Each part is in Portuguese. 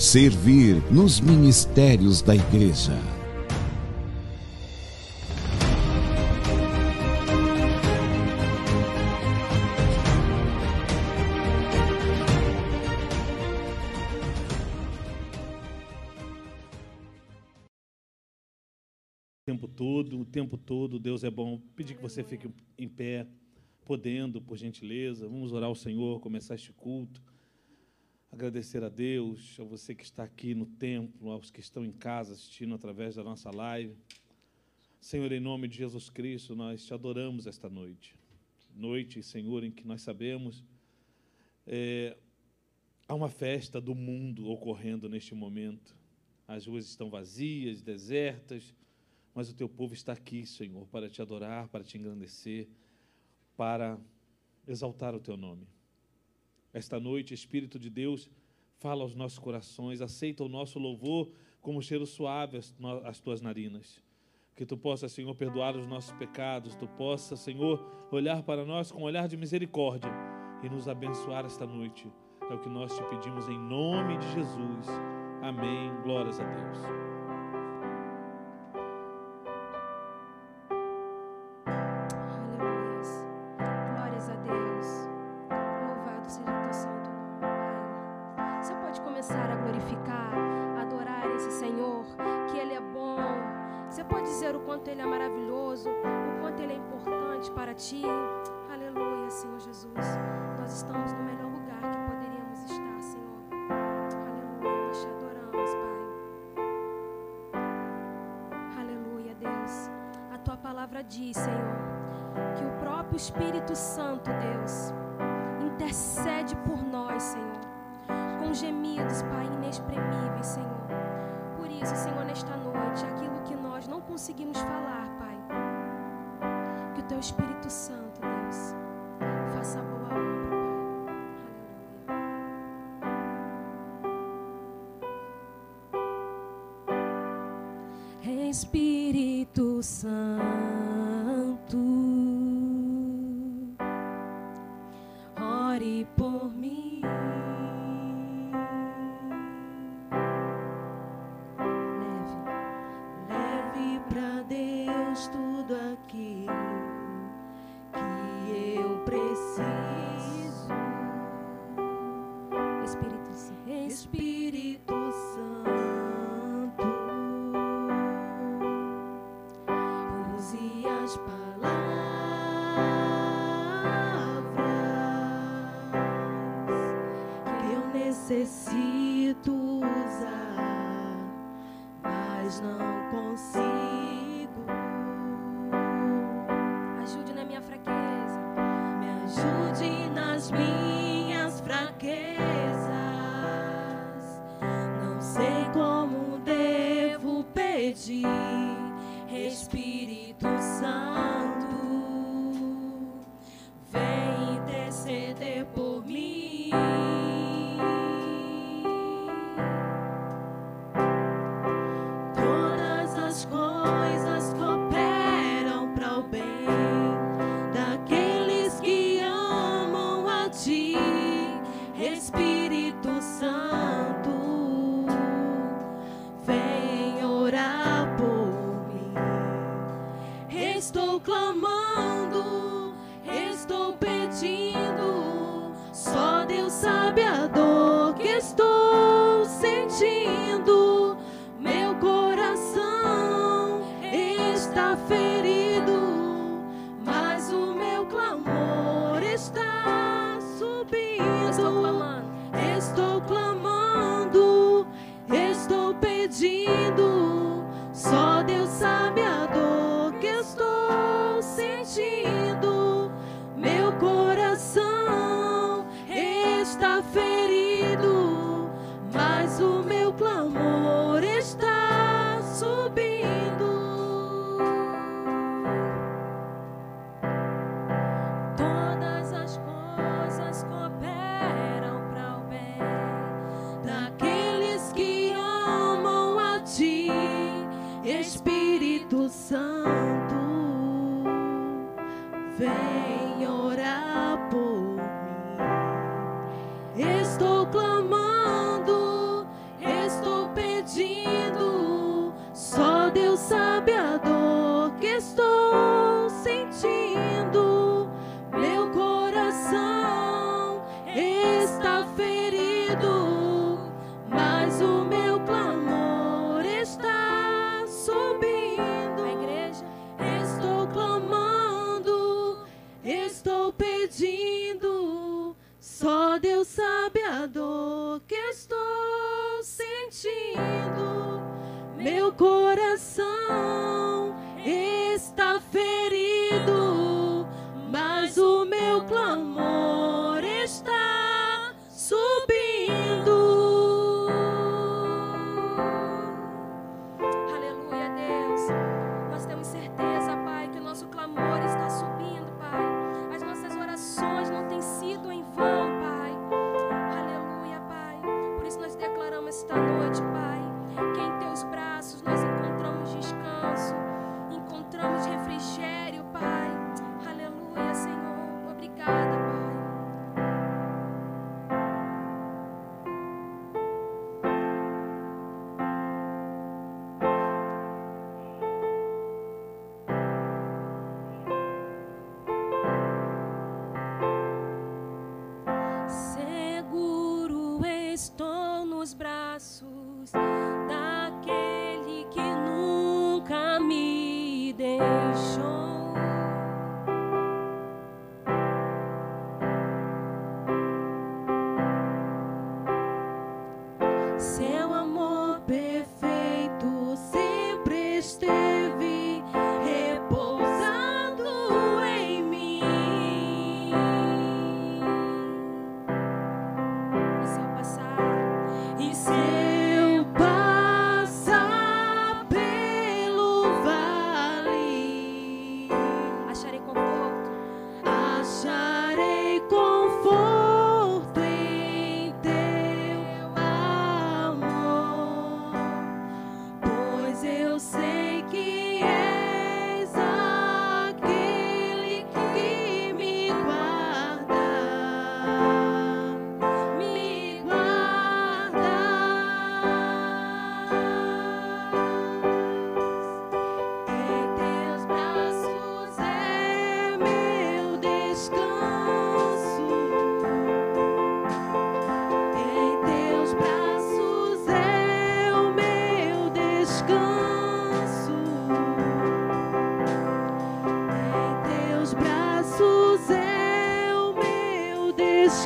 Servir nos ministérios da igreja. tempo todo, o tempo todo, Deus é bom. Pedir que você fique em pé, podendo, por gentileza. Vamos orar ao Senhor, começar este culto. Agradecer a Deus, a você que está aqui no templo, aos que estão em casa assistindo através da nossa live. Senhor, em nome de Jesus Cristo, nós te adoramos esta noite. Noite, Senhor, em que nós sabemos é, há uma festa do mundo ocorrendo neste momento. As ruas estão vazias, desertas, mas o teu povo está aqui, Senhor, para te adorar, para te engrandecer, para exaltar o teu nome. Esta noite, Espírito de Deus, fala aos nossos corações, aceita o nosso louvor como cheiro suave às, tuas narinas. Que tu possa, Senhor, perdoar os nossos pecados, tu possa, Senhor, olhar para nós com um olhar de misericórdia e nos abençoar esta noite. É o que nós te pedimos em nome de Jesus. Amém. Glórias a Deus.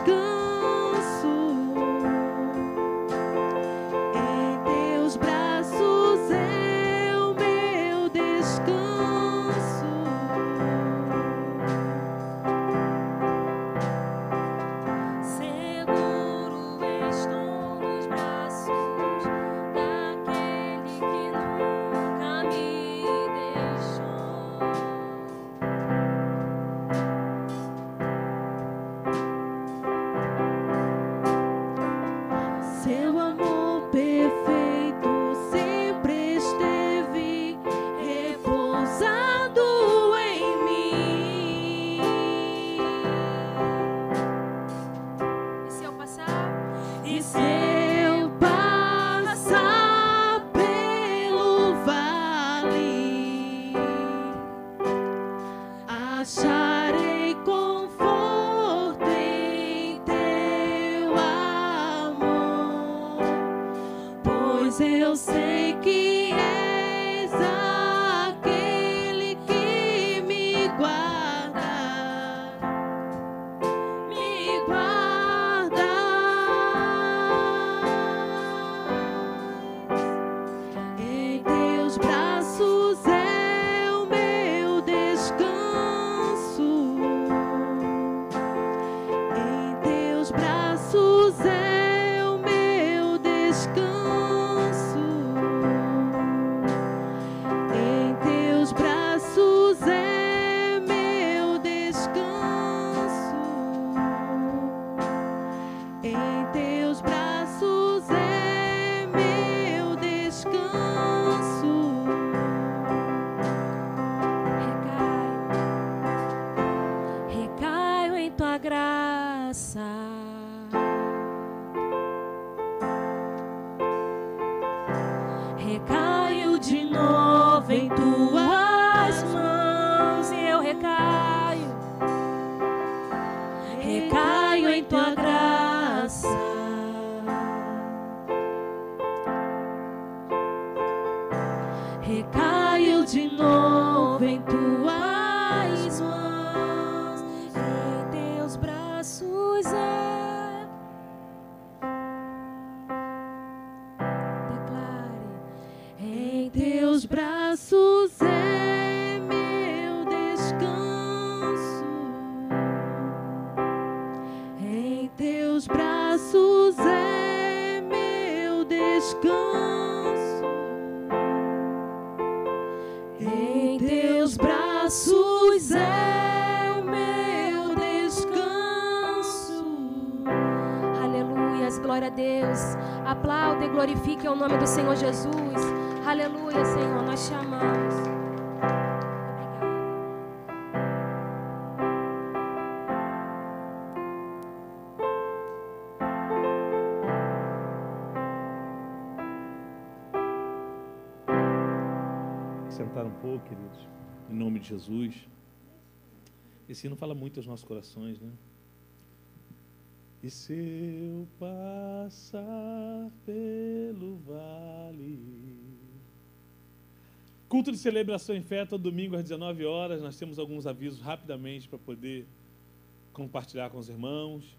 good. Glorifique o nome do Senhor Jesus. Aleluia, Senhor, nós chamamos. Sentar um pouco, queridos, em nome de Jesus. Esse hino fala muito aos nossos corações, né? E se eu passar pelo vale. Culto de celebração em fé, todo domingo às 19 horas. Nós temos alguns avisos rapidamente para poder compartilhar com os irmãos.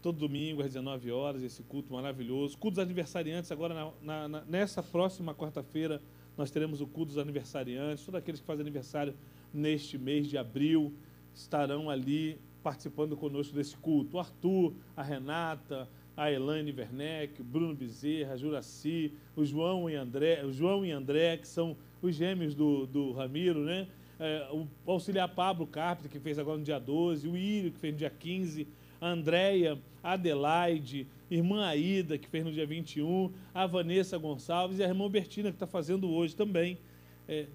Todo domingo às 19 horas, esse culto maravilhoso. Culto dos aniversariantes, agora na, na, nessa próxima quarta-feira, nós teremos o culto dos aniversariantes. Todos aqueles que fazem aniversário neste mês de abril estarão ali participando conosco desse culto. O Arthur, a Renata, a Elaine Werneck, o Bruno Bezerra, a Juraci, o João e André, o João e André, que são os gêmeos do, do Ramiro, né? É, o auxiliar Pablo Carpenter, que fez agora no dia 12, o Írio, que fez no dia 15, a Andréia, a Adelaide, irmã Aida, que fez no dia 21, a Vanessa Gonçalves e a irmã Bertina, que está fazendo hoje também. É,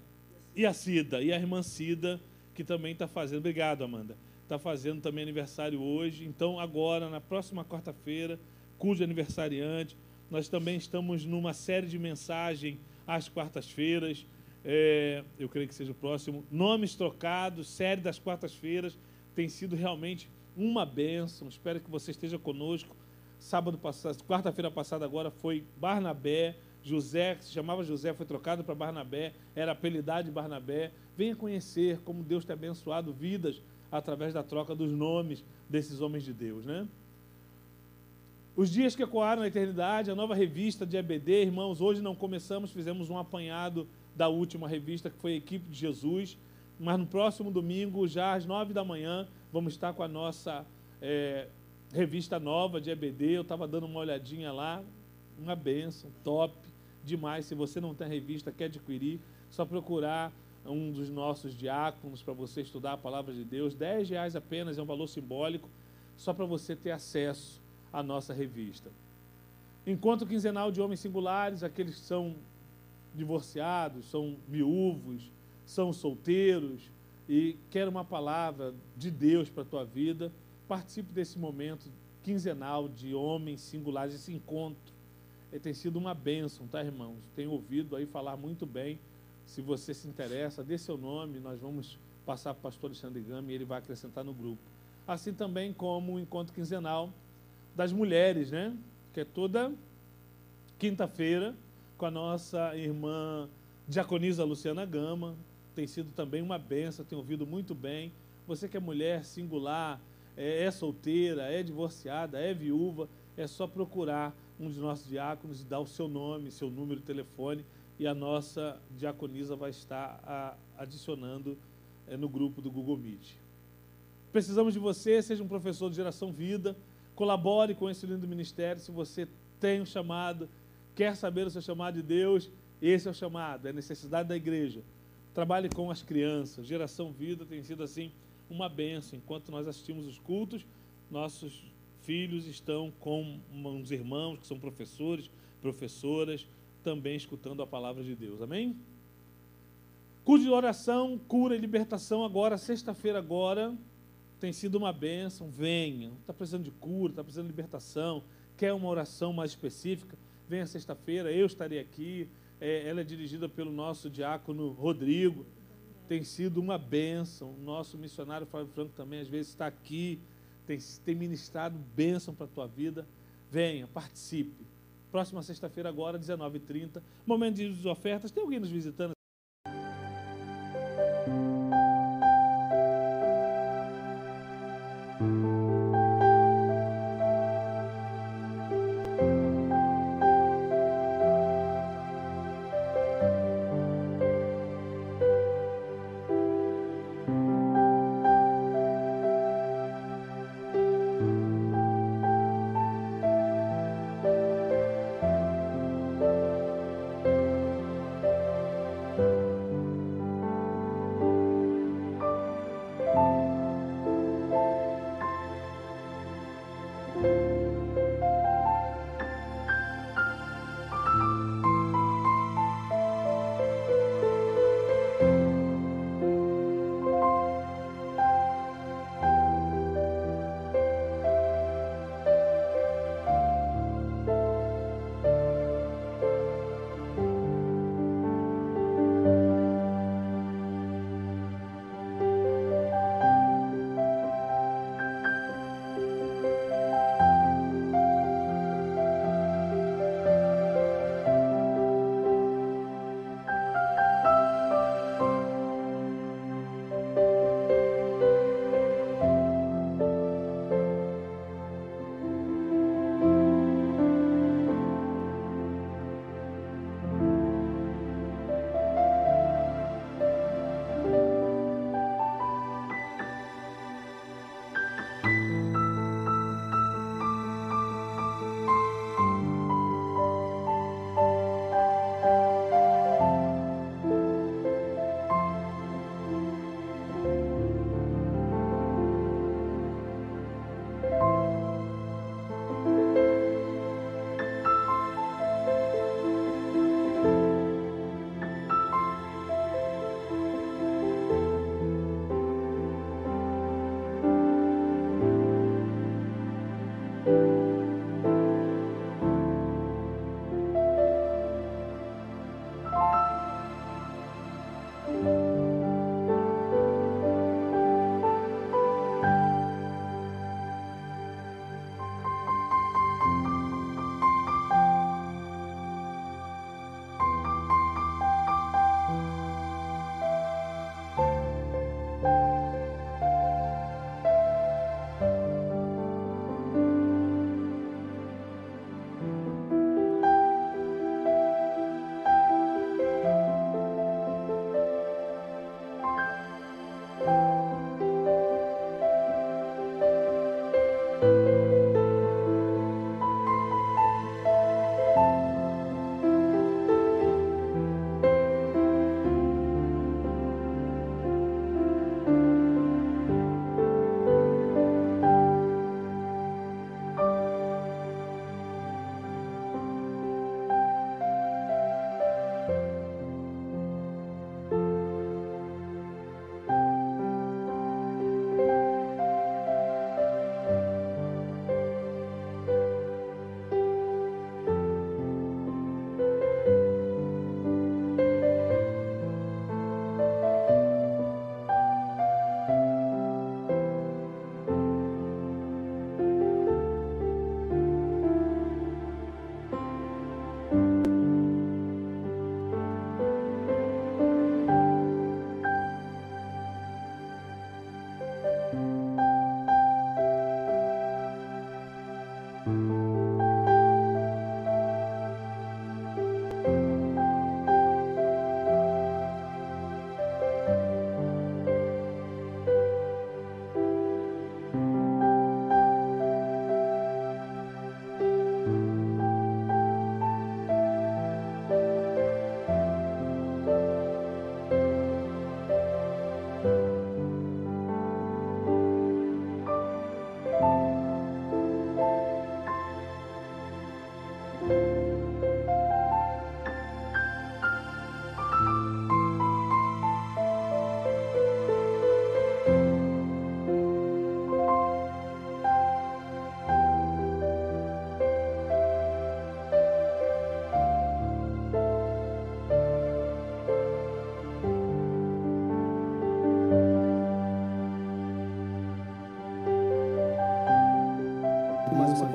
e a Cida, e a irmã Cida, que também está fazendo. Obrigado, Amanda está fazendo também aniversário hoje. Então, agora, na próxima quarta-feira, cujo aniversariante, nós também estamos numa série de mensagem às quartas-feiras. É, eu creio que seja o próximo. Nomes trocados, série das quartas-feiras. Tem sido realmente uma bênção. Espero que você esteja conosco. Sábado passado, quarta-feira passada agora foi Barnabé. José, que se chamava José, foi trocado para Barnabé, era apelidado de Barnabé. Venha conhecer como Deus tem abençoado vidas através da troca dos nomes desses homens de Deus, né? Os dias que ecoaram na eternidade, a nova revista de EBD, irmãos, hoje não começamos, fizemos um apanhado da última revista, que foi a Equipe de Jesus, mas no próximo domingo, já às nove da manhã, vamos estar com a nossa é, revista nova de EBD. Eu estava dando uma olhadinha lá, uma benção, top, demais. Se você não tem a revista, quer adquirir, só procurar um dos nossos diáconos para você estudar a palavra de Deus. Dez reais apenas é um valor simbólico, só para você ter acesso à nossa revista. Encontro quinzenal de homens singulares, aqueles que são divorciados, são viúvos, são solteiros e querem uma palavra de Deus para a tua vida, participe desse momento quinzenal de homens singulares, esse encontro. Ele tem sido uma bênção, tá, irmãos? Tenho ouvido aí falar muito bem se você se interessa, dê seu nome, nós vamos passar para o pastor Alexandre Gami e ele vai acrescentar no grupo. Assim também como o encontro quinzenal das mulheres, né? Que é toda quinta-feira, com a nossa irmã diaconisa Luciana Gama. Tem sido também uma benção, tem ouvido muito bem. Você que é mulher singular, é, é solteira, é divorciada, é viúva, é só procurar um de nossos diáconos e dar o seu nome, seu número de telefone e a nossa diaconisa vai estar a, adicionando é, no grupo do Google Meet. Precisamos de você, seja um professor de geração vida, colabore com esse lindo ministério. Se você tem um chamado, quer saber o seu chamado de Deus, esse é o chamado, é a necessidade da igreja. Trabalhe com as crianças. Geração Vida tem sido assim uma benção. Enquanto nós assistimos os cultos, nossos filhos estão com uns irmãos que são professores, professoras, também escutando a palavra de Deus. Amém? Culto de oração, cura e libertação agora, sexta-feira agora, tem sido uma bênção. Venha. Está precisando de cura, está precisando de libertação, quer uma oração mais específica, venha sexta-feira, eu estarei aqui. É, ela é dirigida pelo nosso diácono Rodrigo. Tem sido uma bênção. Nosso missionário Fábio Franco também, às vezes, está aqui, tem, tem ministrado bênção para a tua vida. Venha, participe. Próxima sexta-feira, agora, 19h30. Momento de ofertas. Tem alguém nos visitando?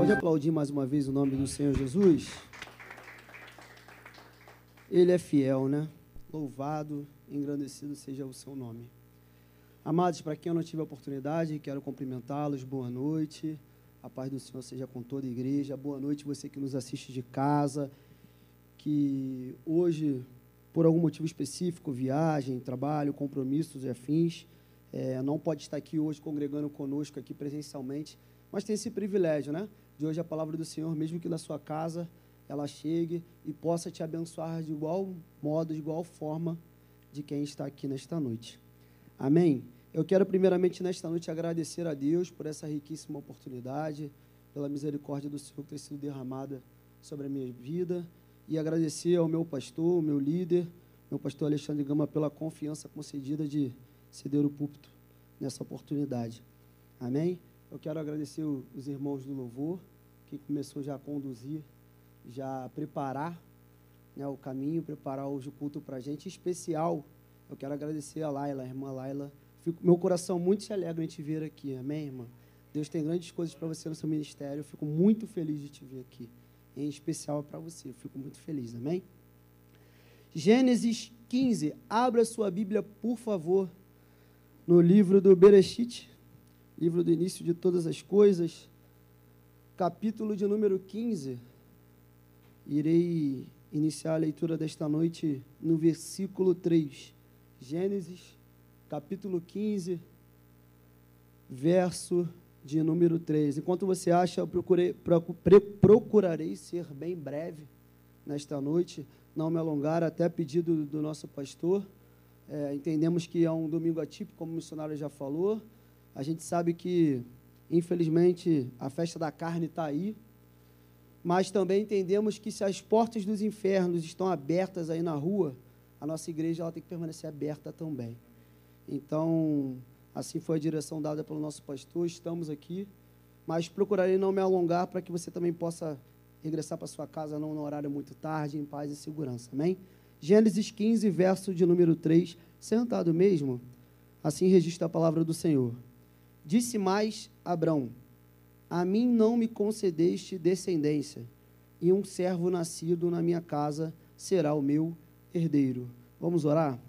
Pode aplaudir mais uma vez o nome do Senhor Jesus? Ele é fiel, né? Louvado, engrandecido seja o seu nome. Amados, para quem eu não tive a oportunidade, quero cumprimentá-los. Boa noite. A paz do Senhor seja com toda a igreja. Boa noite, você que nos assiste de casa, que hoje, por algum motivo específico, viagem, trabalho, compromissos e afins, é, não pode estar aqui hoje congregando conosco aqui presencialmente, mas tem esse privilégio, né? De hoje a palavra do Senhor, mesmo que na sua casa ela chegue e possa te abençoar de igual modo, de igual forma de quem está aqui nesta noite. Amém? Eu quero primeiramente nesta noite agradecer a Deus por essa riquíssima oportunidade, pela misericórdia do Senhor que tem sido derramada sobre a minha vida e agradecer ao meu pastor, meu líder, meu pastor Alexandre Gama pela confiança concedida de ceder o púlpito nessa oportunidade. Amém? Eu quero agradecer os irmãos do louvor que começou já a conduzir já preparar né, o caminho, preparar hoje o culto para a gente. Em especial, eu quero agradecer a Laila, a irmã Laila. Fico, meu coração muito se alegra em te ver aqui, amém, irmã? Deus tem grandes coisas para você no seu ministério. Eu fico muito feliz de te ver aqui. Em especial para você. Eu fico muito feliz, amém? Gênesis 15. Abra sua Bíblia, por favor, no livro do Bereshit, livro do início de todas as coisas, capítulo de número 15 irei iniciar a leitura desta noite no versículo 3. Gênesis, capítulo 15, verso de número 3. Enquanto você acha, eu procurei, procurarei ser bem breve nesta noite, não me alongar, até pedido do nosso pastor. É, entendemos que é um domingo atípico, como o missionário já falou. A gente sabe que, infelizmente, a festa da carne está aí, mas também entendemos que se as portas dos infernos estão abertas aí na rua, a nossa igreja ela tem que permanecer aberta também. Então, assim foi a direção dada pelo nosso pastor, estamos aqui, mas procurarei não me alongar para que você também possa regressar para sua casa não no horário muito tarde, em paz e segurança. Amém? Gênesis 15, verso de número 3, sentado mesmo, assim registra a palavra do Senhor. Disse mais Abrão: a mim não me concedeste descendência, e um servo nascido na minha casa será o meu herdeiro. Vamos orar?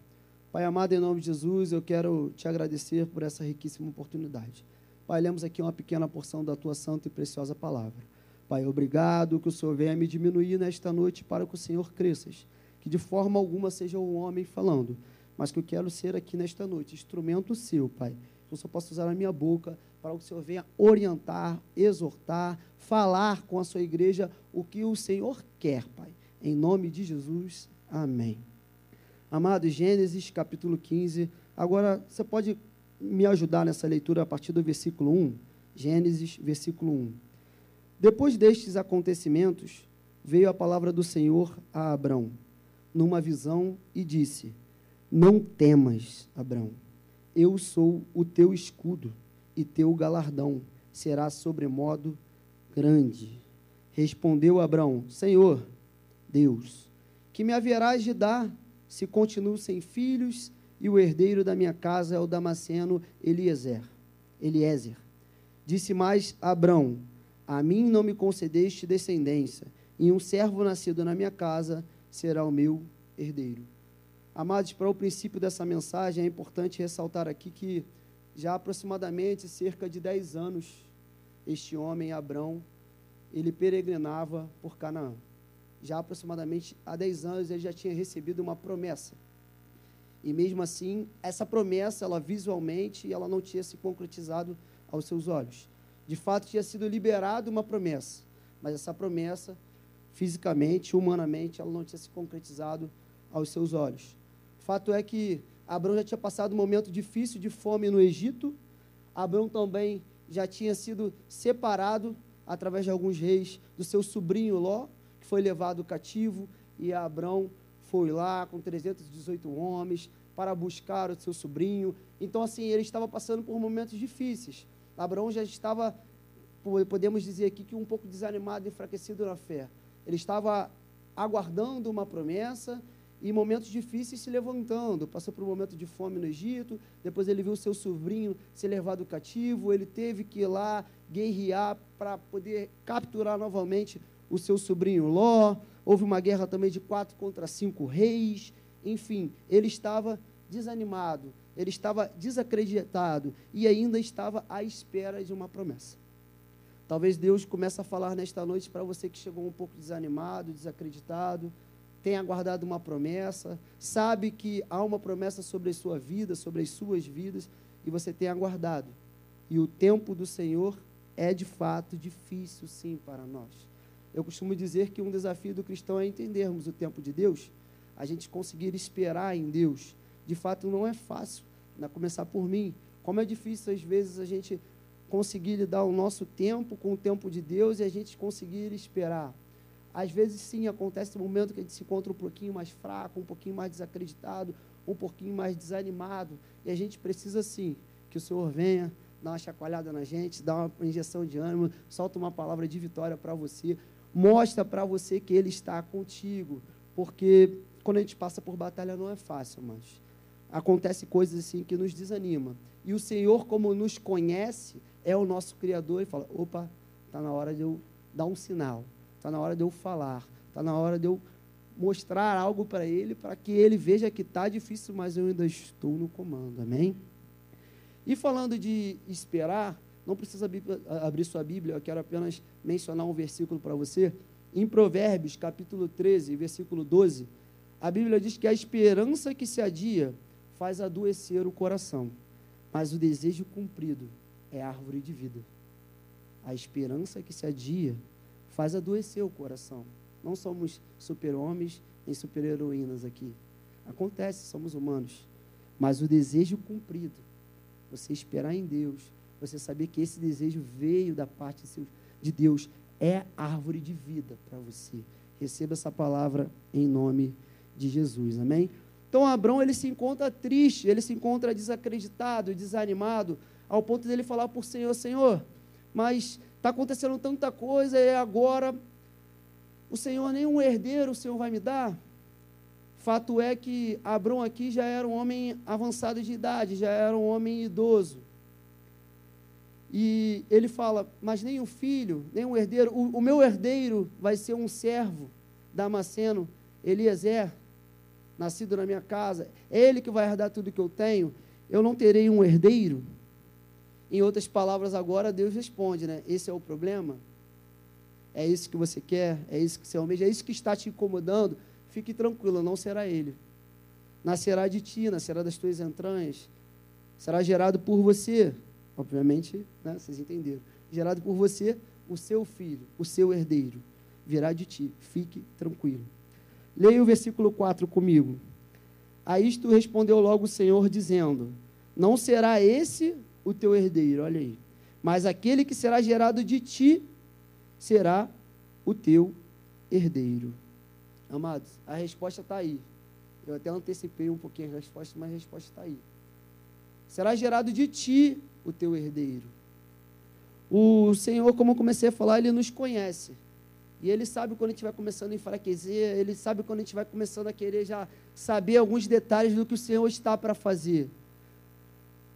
Pai amado, em nome de Jesus, eu quero te agradecer por essa riquíssima oportunidade. Pai, lemos aqui uma pequena porção da tua santa e preciosa palavra. Pai, obrigado que o Senhor venha me diminuir nesta noite para que o Senhor cresças. Que de forma alguma seja um homem falando, mas que eu quero ser aqui nesta noite, instrumento seu, Pai. Eu só possa usar a minha boca para que o Senhor venha orientar, exortar, falar com a sua igreja o que o Senhor quer, Pai. Em nome de Jesus, amém. Amado, Gênesis capítulo 15. Agora, você pode me ajudar nessa leitura a partir do versículo 1? Gênesis, versículo 1. Depois destes acontecimentos, veio a palavra do Senhor a Abrão, numa visão, e disse: Não temas, Abrão, eu sou o teu escudo e teu galardão será sobremodo grande. Respondeu Abraão: Senhor, Deus, que me haverás de dar se continuo sem filhos e o herdeiro da minha casa é o Damasceno Eliezer. Eliezer. Disse mais Abrão: A mim não me concedeste descendência, e um servo nascido na minha casa será o meu herdeiro. Amados, para o princípio dessa mensagem, é importante ressaltar aqui que já aproximadamente cerca de 10 anos, este homem, Abrão, ele peregrinava por Canaã. Já aproximadamente há 10 anos ele já tinha recebido uma promessa. E mesmo assim, essa promessa, ela visualmente, ela não tinha se concretizado aos seus olhos. De fato, tinha sido liberada uma promessa, mas essa promessa, fisicamente, humanamente, ela não tinha se concretizado aos seus olhos. Fato é que Abraão já tinha passado um momento difícil de fome no Egito. Abraão também já tinha sido separado através de alguns reis do seu sobrinho Ló, que foi levado cativo, e Abraão foi lá com 318 homens para buscar o seu sobrinho. Então, assim, ele estava passando por momentos difíceis. Abraão já estava, podemos dizer aqui, que um pouco desanimado e enfraquecido na fé. Ele estava aguardando uma promessa, em momentos difíceis se levantando. Passou por um momento de fome no Egito, depois ele viu seu sobrinho ser levado cativo, ele teve que ir lá guerrear para poder capturar novamente o seu sobrinho Ló. Houve uma guerra também de quatro contra cinco reis. Enfim, ele estava desanimado, ele estava desacreditado e ainda estava à espera de uma promessa. Talvez Deus comece a falar nesta noite para você que chegou um pouco desanimado, desacreditado, tem aguardado uma promessa, sabe que há uma promessa sobre a sua vida, sobre as suas vidas, e você tem aguardado. E o tempo do Senhor é de fato difícil, sim, para nós. Eu costumo dizer que um desafio do cristão é entendermos o tempo de Deus, a gente conseguir esperar em Deus. De fato, não é fácil, começar por mim. Como é difícil, às vezes, a gente conseguir lidar o nosso tempo com o tempo de Deus e a gente conseguir esperar. Às vezes, sim, acontece um momento que a gente se encontra um pouquinho mais fraco, um pouquinho mais desacreditado, um pouquinho mais desanimado. E a gente precisa, sim, que o Senhor venha, dar uma chacoalhada na gente, dar uma injeção de ânimo, solta uma palavra de vitória para você, mostra para você que Ele está contigo. Porque quando a gente passa por batalha não é fácil, mas acontece coisas assim que nos desanima. E o Senhor, como nos conhece, é o nosso Criador e fala: opa, está na hora de eu dar um sinal está na hora de eu falar, está na hora de eu mostrar algo para ele, para que ele veja que está difícil, mas eu ainda estou no comando. Amém? E falando de esperar, não precisa abrir sua Bíblia, eu quero apenas mencionar um versículo para você. Em Provérbios, capítulo 13, versículo 12, a Bíblia diz que a esperança que se adia faz adoecer o coração, mas o desejo cumprido é árvore de vida. A esperança que se adia faz adoecer o coração. Não somos super-homens nem super-heroínas aqui. Acontece, somos humanos. Mas o desejo cumprido, você esperar em Deus, você saber que esse desejo veio da parte de Deus, é árvore de vida para você. Receba essa palavra em nome de Jesus. Amém? Então Abraão ele se encontra triste, ele se encontra desacreditado, desanimado, ao ponto dele falar por Senhor, Senhor, mas Está acontecendo tanta coisa e agora o Senhor nem um herdeiro o Senhor vai me dar. Fato é que Abrão aqui já era um homem avançado de idade, já era um homem idoso. E ele fala: Mas nem o filho, nem o herdeiro, o, o meu herdeiro vai ser um servo Damasceno, Eliezer, nascido na minha casa. É ele que vai herdar tudo que eu tenho. Eu não terei um herdeiro. Em outras palavras, agora Deus responde, né? Esse é o problema? É isso que você quer? É isso que você almeja? É isso que está te incomodando? Fique tranquilo, não será ele. Nascerá de ti, nascerá das tuas entranhas. Será gerado por você. Obviamente, né, vocês entenderam. Gerado por você, o seu filho, o seu herdeiro. Virá de ti. Fique tranquilo. Leia o versículo 4 comigo. A isto respondeu logo o Senhor, dizendo: Não será esse o teu herdeiro, olha aí. Mas aquele que será gerado de ti será o teu herdeiro. Amados, a resposta está aí. Eu até antecipei um pouquinho a resposta, mas a resposta está aí. Será gerado de ti o teu herdeiro. O Senhor, como eu comecei a falar, Ele nos conhece. E Ele sabe quando a gente vai começando a enfraquecer, Ele sabe quando a gente vai começando a querer já saber alguns detalhes do que o Senhor está para fazer.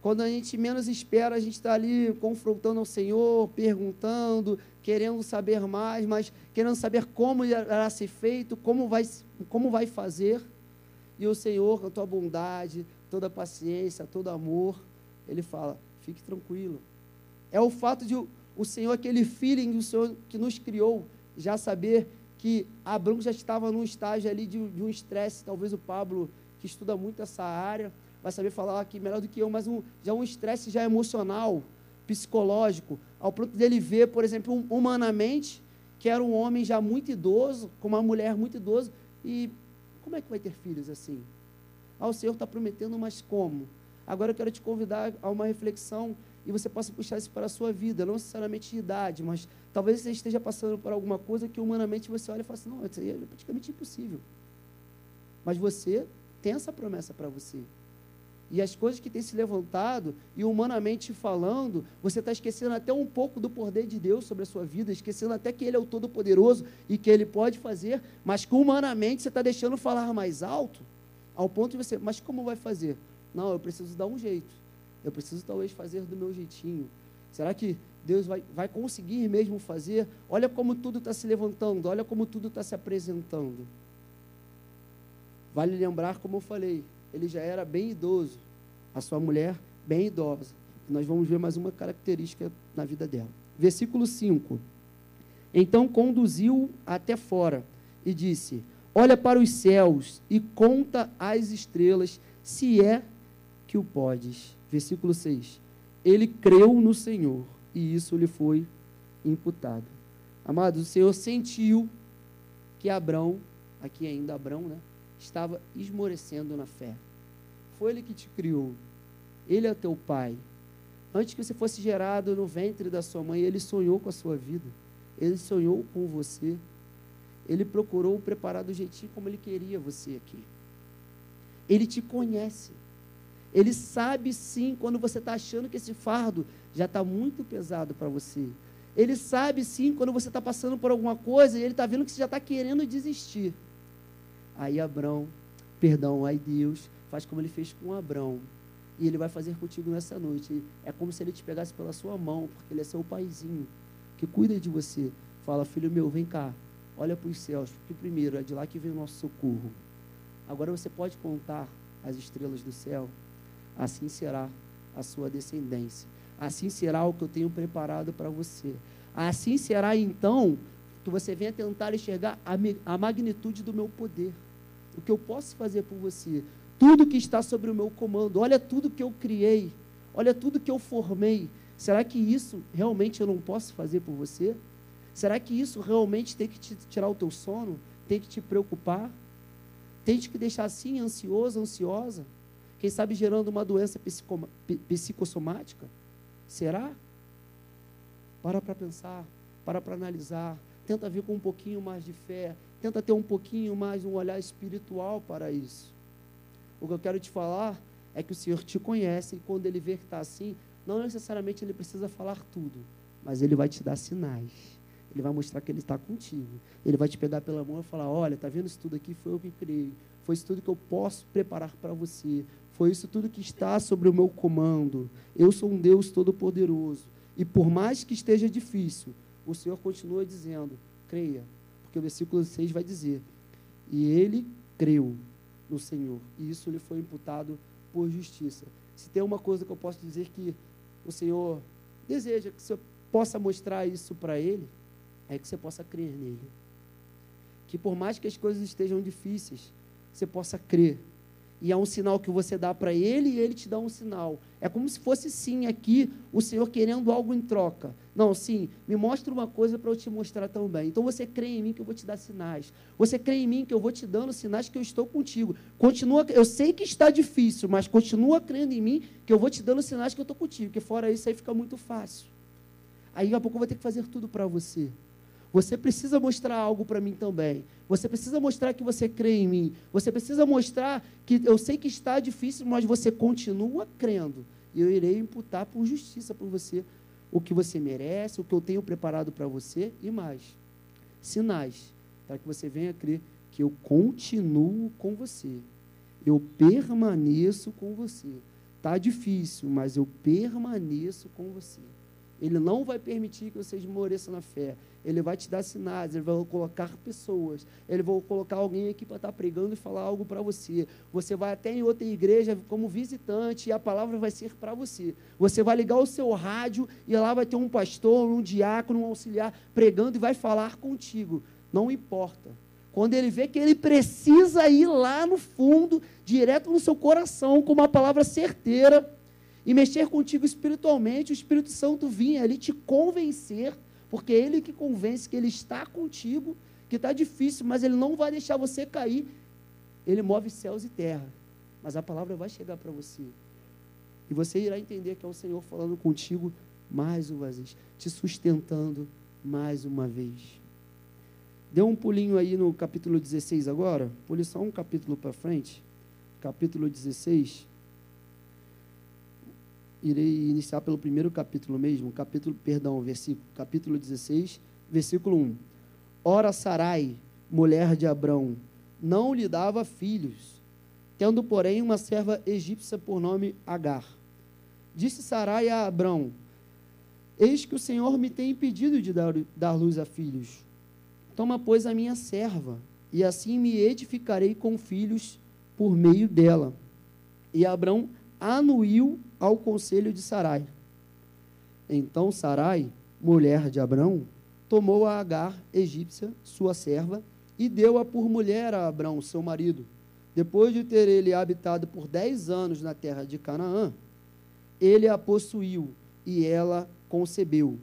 Quando a gente menos espera, a gente está ali confrontando o Senhor, perguntando, querendo saber mais, mas querendo saber como irá ser feito, como vai, como vai fazer. E o Senhor, com a tua bondade, toda a paciência, todo amor, Ele fala: fique tranquilo. É o fato de o Senhor, aquele feeling do Senhor que nos criou, já saber que Abraão já estava num estágio ali de, de um estresse, talvez o Pablo, que estuda muito essa área, vai saber falar aqui melhor do que eu, mas um, já um estresse já emocional, psicológico, ao ponto dele ver, por exemplo, um, humanamente, que era um homem já muito idoso, com uma mulher muito idosa, e como é que vai ter filhos assim? Ah, o Senhor está prometendo, mas como? Agora eu quero te convidar a uma reflexão e você possa puxar isso para a sua vida, não necessariamente de idade, mas talvez você esteja passando por alguma coisa que humanamente você olha e fala assim, não, isso aí é praticamente impossível. Mas você tem essa promessa para você. E as coisas que têm se levantado, e humanamente falando, você está esquecendo até um pouco do poder de Deus sobre a sua vida, esquecendo até que Ele é o Todo-Poderoso e que Ele pode fazer, mas que humanamente você está deixando falar mais alto, ao ponto de você, mas como vai fazer? Não, eu preciso dar um jeito. Eu preciso talvez fazer do meu jeitinho. Será que Deus vai, vai conseguir mesmo fazer? Olha como tudo está se levantando, olha como tudo está se apresentando. Vale lembrar, como eu falei, ele já era bem idoso, a sua mulher bem idosa. Nós vamos ver mais uma característica na vida dela. Versículo 5. Então conduziu até fora e disse: Olha para os céus e conta as estrelas, se é que o podes. Versículo 6. Ele creu no Senhor e isso lhe foi imputado. Amados, o Senhor sentiu que Abrão, aqui ainda Abrão, né, estava esmorecendo na fé. Foi Ele que te criou. Ele é teu pai. Antes que você fosse gerado no ventre da sua mãe, Ele sonhou com a sua vida. Ele sonhou com você. Ele procurou preparar do jeitinho como Ele queria você aqui. Ele te conhece. Ele sabe sim quando você está achando que esse fardo já está muito pesado para você. Ele sabe sim quando você está passando por alguma coisa e ele está vendo que você já está querendo desistir. Aí Abraão, perdão, aí Deus faz como ele fez com Abraão. E ele vai fazer contigo nessa noite. É como se ele te pegasse pela sua mão, porque ele é seu paizinho, que cuida de você. Fala, filho meu, vem cá, olha para os céus, porque primeiro é de lá que vem o nosso socorro. Agora você pode contar as estrelas do céu, assim será a sua descendência. Assim será o que eu tenho preparado para você. Assim será então que você venha tentar enxergar a magnitude do meu poder, o que eu posso fazer por você, tudo que está sobre o meu comando. Olha tudo que eu criei, olha tudo que eu formei. Será que isso realmente eu não posso fazer por você? Será que isso realmente tem que te tirar o teu sono? Tem que te preocupar? Tem que deixar assim, ansioso, ansiosa? Quem sabe gerando uma doença psicossomática? Será? Para para pensar, para para analisar, tenta vir com um pouquinho mais de fé, tenta ter um pouquinho mais um olhar espiritual para isso. O que eu quero te falar é que o Senhor te conhece e quando Ele vê que está assim, não necessariamente Ele precisa falar tudo, mas Ele vai te dar sinais. Ele vai mostrar que Ele está contigo. Ele vai te pegar pela mão e falar: Olha, está vendo isso tudo aqui? Foi eu que criei. Foi isso tudo que eu posso preparar para você. Foi isso tudo que está sobre o meu comando. Eu sou um Deus todo-poderoso. E por mais que esteja difícil, o Senhor continua dizendo: creia. Porque o versículo 6 vai dizer: E ele creu no Senhor, e isso lhe foi imputado por justiça. Se tem uma coisa que eu posso dizer que o Senhor deseja que você possa mostrar isso para ele, é que você possa crer nele. Que por mais que as coisas estejam difíceis, você possa crer e é um sinal que você dá para ele e ele te dá um sinal. É como se fosse sim aqui o Senhor querendo algo em troca. Não, sim, me mostra uma coisa para eu te mostrar também. Então você crê em mim que eu vou te dar sinais. Você crê em mim que eu vou te dando sinais que eu estou contigo. Continua, eu sei que está difícil, mas continua crendo em mim que eu vou te dando sinais que eu estou contigo. Que fora isso aí fica muito fácil. Aí daqui a pouco eu vou ter que fazer tudo para você. Você precisa mostrar algo para mim também. Você precisa mostrar que você crê em mim. Você precisa mostrar que eu sei que está difícil, mas você continua crendo. E eu irei imputar por justiça por você o que você merece, o que eu tenho preparado para você e mais. Sinais para que você venha crer que eu continuo com você. Eu permaneço com você. Está difícil, mas eu permaneço com você. Ele não vai permitir que você esmoreça na fé. Ele vai te dar sinais, ele vai colocar pessoas, ele vai colocar alguém aqui para estar tá pregando e falar algo para você. Você vai até em outra igreja como visitante e a palavra vai ser para você. Você vai ligar o seu rádio e lá vai ter um pastor, um diácono, um auxiliar pregando e vai falar contigo. Não importa. Quando ele vê que ele precisa ir lá no fundo, direto no seu coração, com uma palavra certeira, e mexer contigo espiritualmente, o Espírito Santo vinha ali te convencer, porque é ele que convence que ele está contigo, que está difícil, mas ele não vai deixar você cair. Ele move céus e terra, mas a palavra vai chegar para você. E você irá entender que é o Senhor falando contigo mais uma vez, te sustentando mais uma vez. Dê um pulinho aí no capítulo 16 agora, pule só um capítulo para frente, capítulo 16. Irei iniciar pelo primeiro capítulo mesmo, capítulo, perdão, versículo, capítulo 16, versículo 1. Ora Sarai, mulher de Abrão, não lhe dava filhos, tendo, porém, uma serva egípcia por nome Agar. Disse Sarai a Abrão: Eis que o Senhor me tem impedido de dar, dar luz a filhos. Toma, pois, a minha serva, e assim me edificarei com filhos por meio dela. E Abrão anuiu ao conselho de Sarai. Então Sarai, mulher de Abrão, tomou a Agar, egípcia, sua serva, e deu-a por mulher a Abrão, seu marido. Depois de ter ele habitado por dez anos na terra de Canaã, ele a possuiu e ela concebeu.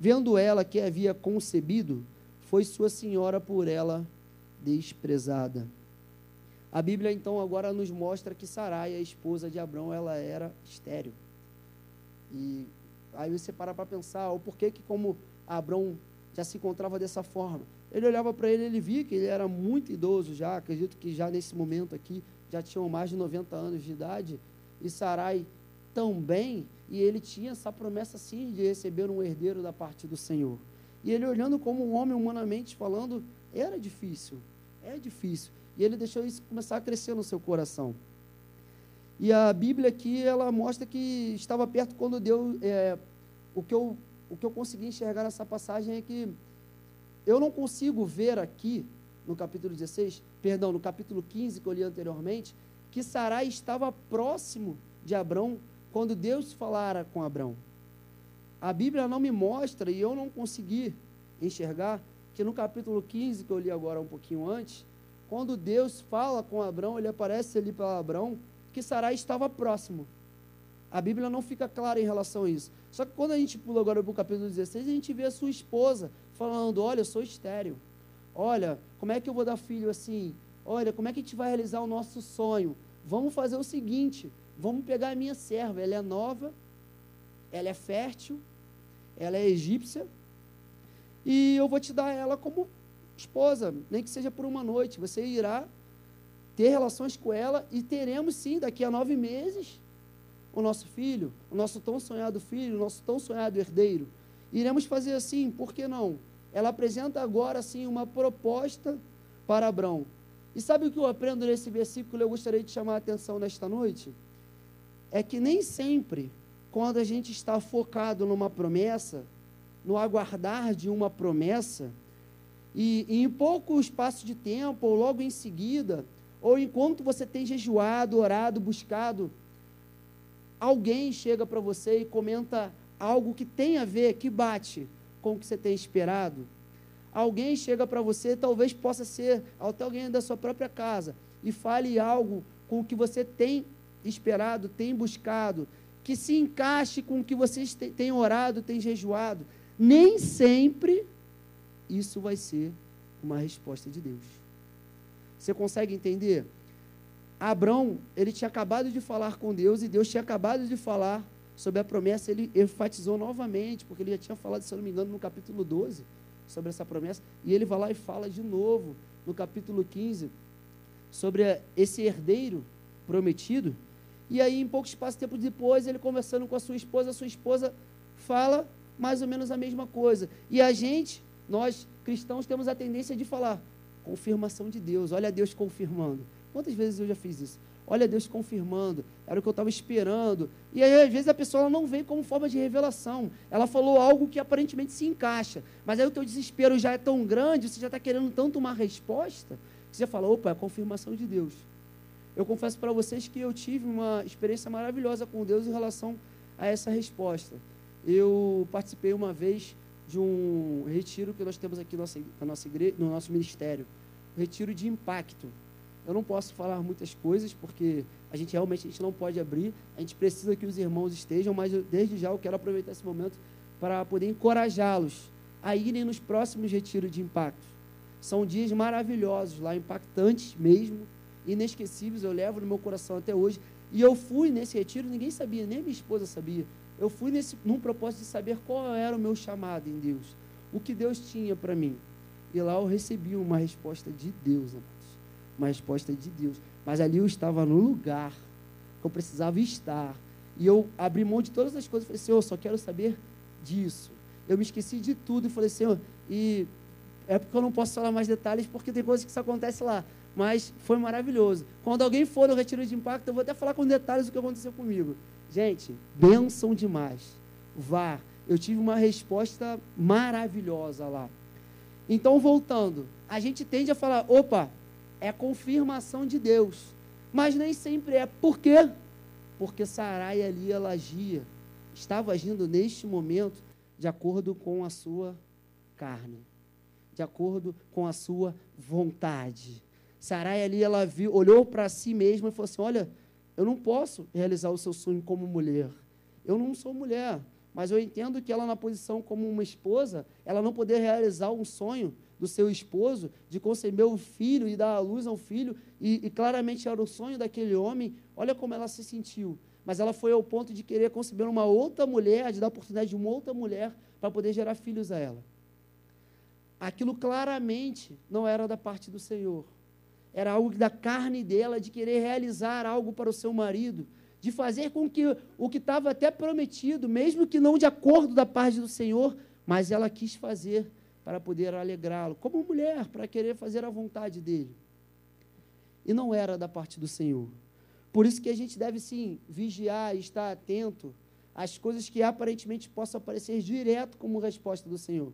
Vendo ela que havia concebido, foi sua senhora por ela desprezada. A Bíblia então agora nos mostra que Sarai, a esposa de Abrão, ela era estéril. E aí você para para pensar o porquê que como Abrão já se encontrava dessa forma. Ele olhava para ele, ele via que ele era muito idoso já, acredito que já nesse momento aqui já tinham mais de 90 anos de idade, e Sarai também, e ele tinha essa promessa sim de receber um herdeiro da parte do Senhor. E ele olhando como um homem humanamente falando, era difícil, é difícil. E ele deixou isso começar a crescer no seu coração. E a Bíblia aqui, ela mostra que estava perto quando Deus, é, o que eu o que eu consegui enxergar nessa passagem é que eu não consigo ver aqui, no capítulo 16, perdão, no capítulo 15 que eu li anteriormente, que Sarai estava próximo de Abrão quando Deus falara com Abrão. A Bíblia não me mostra, e eu não consegui enxergar, que no capítulo 15, que eu li agora um pouquinho antes, quando Deus fala com Abrão, ele aparece ali para Abrão, que Sarai estava próximo. A Bíblia não fica clara em relação a isso. Só que quando a gente pula agora para o capítulo 16, a gente vê a sua esposa falando: Olha, eu sou estéreo. Olha, como é que eu vou dar filho assim? Olha, como é que a gente vai realizar o nosso sonho? Vamos fazer o seguinte: vamos pegar a minha serva. Ela é nova, ela é fértil, ela é egípcia, e eu vou te dar ela como esposa, nem que seja por uma noite. Você irá ter relações com ela e teremos sim, daqui a nove meses, o nosso filho, o nosso tão sonhado filho, o nosso tão sonhado herdeiro. Iremos fazer assim, por que não? Ela apresenta agora assim uma proposta para Abraão. E sabe o que eu aprendo nesse versículo? Eu gostaria de chamar a atenção nesta noite. É que nem sempre, quando a gente está focado numa promessa, no aguardar de uma promessa, e, e em pouco espaço de tempo, ou logo em seguida, ou enquanto você tem jejuado, orado, buscado alguém chega para você e comenta algo que tem a ver, que bate com o que você tem esperado. Alguém chega para você, talvez possa ser até alguém da sua própria casa, e fale algo com o que você tem esperado, tem buscado, que se encaixe com o que você tem orado, tem jejuado. Nem sempre isso vai ser uma resposta de Deus. Você consegue entender? Abraão, ele tinha acabado de falar com Deus e Deus tinha acabado de falar sobre a promessa, ele enfatizou novamente, porque ele já tinha falado, se eu não me engano, no capítulo 12, sobre essa promessa, e ele vai lá e fala de novo, no capítulo 15, sobre esse herdeiro prometido, e aí, em pouco espaço de tempo depois, ele conversando com a sua esposa, a sua esposa fala mais ou menos a mesma coisa, e a gente, nós cristãos, temos a tendência de falar, confirmação de Deus, olha Deus confirmando, Quantas vezes eu já fiz isso? Olha Deus confirmando, era o que eu estava esperando. E aí, às vezes, a pessoa não vem como forma de revelação. Ela falou algo que aparentemente se encaixa. Mas aí o teu desespero já é tão grande, você já está querendo tanto uma resposta, que você fala, opa, é a confirmação de Deus. Eu confesso para vocês que eu tive uma experiência maravilhosa com Deus em relação a essa resposta. Eu participei uma vez de um retiro que nós temos aqui na nossa, igreja, no nosso ministério. Um retiro de impacto. Eu não posso falar muitas coisas porque a gente realmente a gente não pode abrir. A gente precisa que os irmãos estejam, mas desde já eu quero aproveitar esse momento para poder encorajá-los a irem nos próximos retiros de impacto. São dias maravilhosos lá, impactantes mesmo, inesquecíveis. Eu levo no meu coração até hoje. E eu fui nesse retiro, ninguém sabia, nem minha esposa sabia. Eu fui nesse, num propósito de saber qual era o meu chamado em Deus, o que Deus tinha para mim. E lá eu recebi uma resposta de Deus, amor uma resposta de Deus. Mas ali eu estava no lugar que eu precisava estar. E eu abri mão de todas as coisas. Falei, Senhor, só quero saber disso. Eu me esqueci de tudo e falei, Senhor, e é porque eu não posso falar mais detalhes, porque tem coisas que isso acontece lá. Mas foi maravilhoso. Quando alguém for no retiro de impacto, eu vou até falar com detalhes do que aconteceu comigo. Gente, bênção demais. Vá. Eu tive uma resposta maravilhosa lá. Então, voltando, a gente tende a falar: opa, é confirmação de Deus. Mas nem sempre é. Por quê? Porque Sarai ali ela agia, estava agindo neste momento de acordo com a sua carne, de acordo com a sua vontade. Sarai ali ela viu, olhou para si mesma e falou assim: "Olha, eu não posso realizar o seu sonho como mulher. Eu não sou mulher, mas eu entendo que ela na posição como uma esposa, ela não poder realizar um sonho do seu esposo de conceber um filho e dar à luz a um filho, e, e claramente era o sonho daquele homem. Olha como ela se sentiu. Mas ela foi ao ponto de querer conceber uma outra mulher, de dar a oportunidade de uma outra mulher para poder gerar filhos a ela. Aquilo claramente não era da parte do Senhor. Era algo da carne dela, de querer realizar algo para o seu marido, de fazer com que o que estava até prometido, mesmo que não de acordo da parte do Senhor, mas ela quis fazer para poder alegrá-lo, como mulher, para querer fazer a vontade dele. E não era da parte do Senhor. Por isso que a gente deve sim vigiar e estar atento às coisas que aparentemente possam aparecer direto como resposta do Senhor.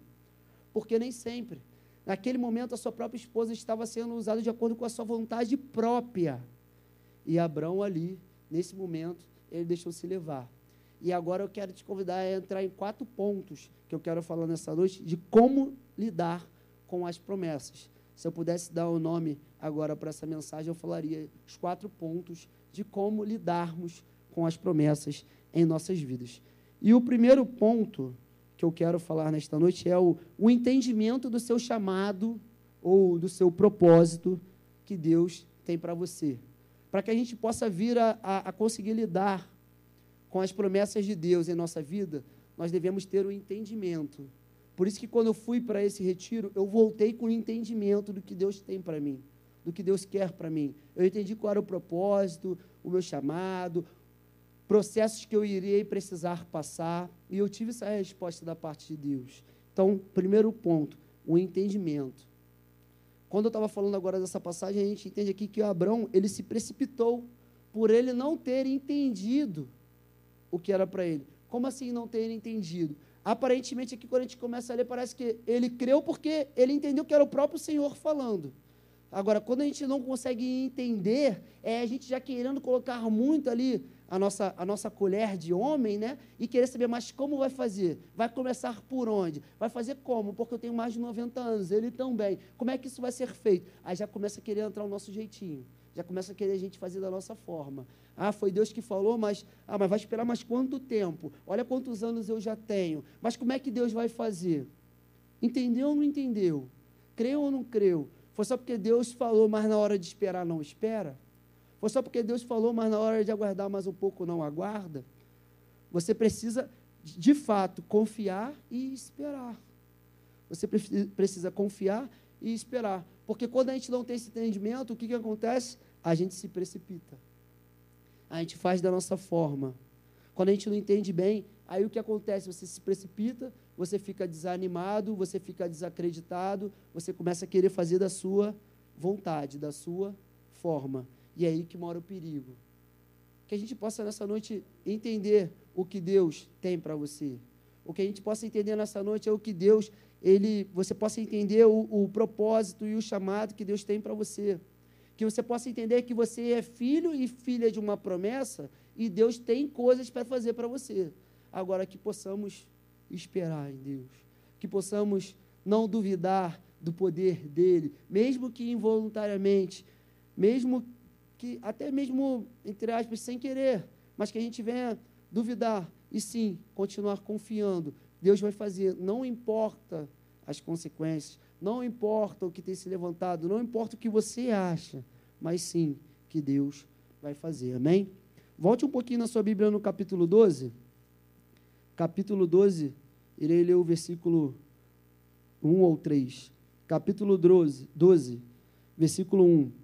Porque nem sempre, naquele momento, a sua própria esposa estava sendo usada de acordo com a sua vontade própria. E Abraão ali, nesse momento, ele deixou se levar. E agora eu quero te convidar a entrar em quatro pontos que eu quero falar nessa noite de como lidar com as promessas. Se eu pudesse dar o um nome agora para essa mensagem, eu falaria os quatro pontos de como lidarmos com as promessas em nossas vidas. E o primeiro ponto que eu quero falar nesta noite é o, o entendimento do seu chamado ou do seu propósito que Deus tem para você. Para que a gente possa vir a, a, a conseguir lidar com as promessas de Deus em nossa vida, nós devemos ter o entendimento por isso que quando eu fui para esse retiro, eu voltei com o entendimento do que Deus tem para mim, do que Deus quer para mim. Eu entendi qual era o propósito, o meu chamado, processos que eu irei precisar passar, e eu tive essa resposta da parte de Deus. Então, primeiro ponto, o entendimento. Quando eu estava falando agora dessa passagem, a gente entende aqui que Abraão, ele se precipitou por ele não ter entendido o que era para ele. Como assim não ter entendido? aparentemente aqui quando a gente começa a ler, parece que ele creu porque ele entendeu que era o próprio Senhor falando. Agora, quando a gente não consegue entender, é a gente já querendo colocar muito ali a nossa, a nossa colher de homem, né? E querer saber, mas como vai fazer? Vai começar por onde? Vai fazer como? Porque eu tenho mais de 90 anos, ele também. Como é que isso vai ser feito? Aí já começa a querer entrar o nosso jeitinho. Já começa a querer a gente fazer da nossa forma. Ah, foi Deus que falou, mas, ah, mas vai esperar mais quanto tempo? Olha quantos anos eu já tenho. Mas como é que Deus vai fazer? Entendeu ou não entendeu? Creu ou não creu? Foi só porque Deus falou, mas na hora de esperar não espera? Foi só porque Deus falou, mas na hora de aguardar mais um pouco não aguarda? Você precisa, de fato, confiar e esperar. Você precisa confiar e esperar. Porque quando a gente não tem esse entendimento, o que, que acontece? A gente se precipita a gente faz da nossa forma. Quando a gente não entende bem, aí o que acontece? Você se precipita, você fica desanimado, você fica desacreditado, você começa a querer fazer da sua vontade, da sua forma. E é aí que mora o perigo. Que a gente possa nessa noite entender o que Deus tem para você. O que a gente possa entender nessa noite é o que Deus, ele, você possa entender o, o propósito e o chamado que Deus tem para você que você possa entender que você é filho e filha de uma promessa e Deus tem coisas para fazer para você. Agora que possamos esperar em Deus, que possamos não duvidar do poder dele, mesmo que involuntariamente, mesmo que até mesmo entre aspas sem querer, mas que a gente venha duvidar e sim continuar confiando. Deus vai fazer, não importa as consequências, não importa o que tem se levantado, não importa o que você acha, mas sim que Deus vai fazer. Amém? Volte um pouquinho na sua Bíblia no capítulo 12. Capítulo 12, irei ler o versículo 1 ou 3. Capítulo 12, 12 versículo 1.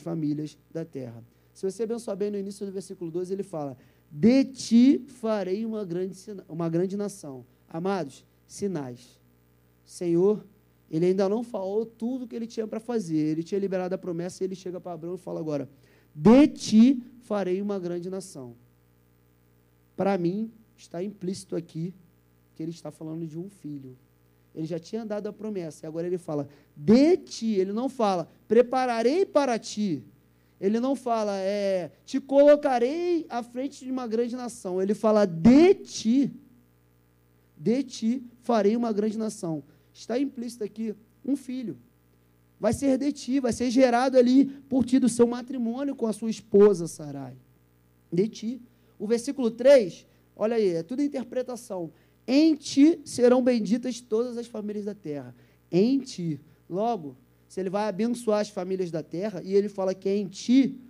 famílias da terra. Se você abençoar bem no início do versículo 12, ele fala: De ti farei uma grande, uma grande nação. Amados, sinais. Senhor, ele ainda não falou tudo que ele tinha para fazer. Ele tinha liberado a promessa e ele chega para Abraão e fala agora: De ti farei uma grande nação. Para mim, está implícito aqui que ele está falando de um filho. Ele já tinha dado a promessa, e agora ele fala: De ti. Ele não fala: Prepararei para ti. Ele não fala: é, Te colocarei à frente de uma grande nação. Ele fala: De ti. De ti farei uma grande nação. Está implícito aqui um filho. Vai ser de ti, vai ser gerado ali por ti do seu matrimônio com a sua esposa Sarai. De ti. O versículo 3, olha aí, é tudo interpretação. Em ti serão benditas todas as famílias da terra. Em ti. Logo, se ele vai abençoar as famílias da terra, e ele fala que é em ti,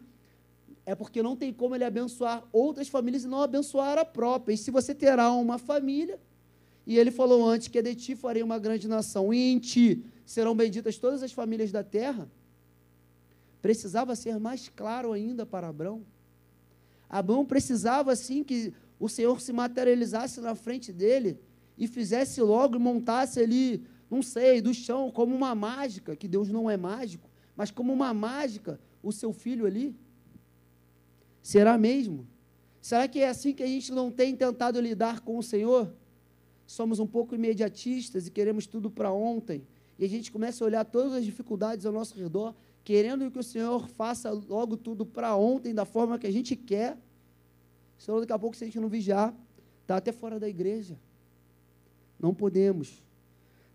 é porque não tem como ele abençoar outras famílias e não abençoar a própria. E se você terá uma família, e ele falou antes que é de ti farei uma grande nação, e em ti serão benditas todas as famílias da terra. Precisava ser mais claro ainda para Abraão. Abraão precisava sim que o Senhor se materializasse na frente dele e fizesse logo e montasse ali, não sei, do chão, como uma mágica, que Deus não é mágico, mas como uma mágica, o seu filho ali. Será mesmo? Será que é assim que a gente não tem tentado lidar com o Senhor? somos um pouco imediatistas e queremos tudo para ontem, e a gente começa a olhar todas as dificuldades ao nosso redor, querendo que o Senhor faça logo tudo para ontem, da forma que a gente quer. Senhor, daqui a pouco, se a gente não vigiar, está até fora da igreja. Não podemos.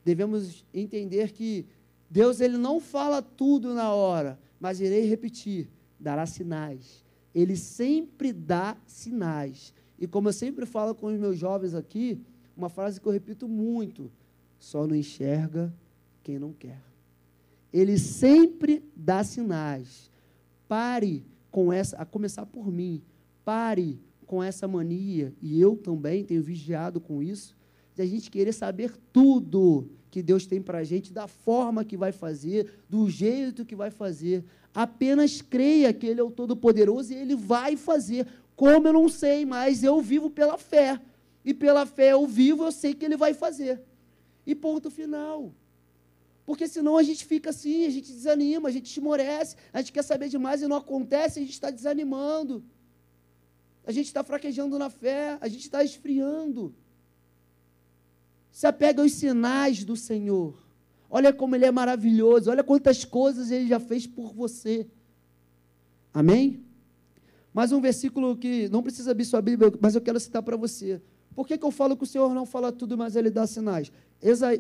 Devemos entender que Deus ele não fala tudo na hora, mas irei repetir, dará sinais. Ele sempre dá sinais. E como eu sempre falo com os meus jovens aqui, uma frase que eu repito muito: só não enxerga quem não quer. Ele sempre dá sinais. Pare com essa, a começar por mim, pare com essa mania, e eu também tenho vigiado com isso, de a gente querer saber tudo que Deus tem para a gente, da forma que vai fazer, do jeito que vai fazer. Apenas creia que Ele é o Todo-Poderoso e Ele vai fazer. Como eu não sei, mas eu vivo pela fé e pela fé eu vivo, eu sei que Ele vai fazer. E ponto final. Porque senão a gente fica assim, a gente desanima, a gente esmorece, a gente quer saber demais e não acontece, a gente está desanimando. A gente está fraquejando na fé, a gente está esfriando. Se apega aos sinais do Senhor. Olha como Ele é maravilhoso, olha quantas coisas Ele já fez por você. Amém? Mais um versículo que não precisa abrir sua Bíblia, mas eu quero citar para você. Por que, que eu falo que o Senhor não fala tudo, mas ele dá sinais?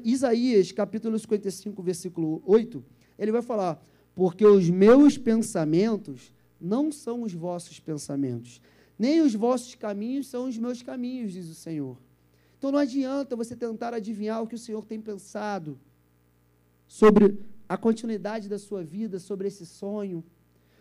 Isaías, capítulo 55, versículo 8, ele vai falar: Porque os meus pensamentos não são os vossos pensamentos, nem os vossos caminhos são os meus caminhos, diz o Senhor. Então não adianta você tentar adivinhar o que o Senhor tem pensado sobre a continuidade da sua vida, sobre esse sonho,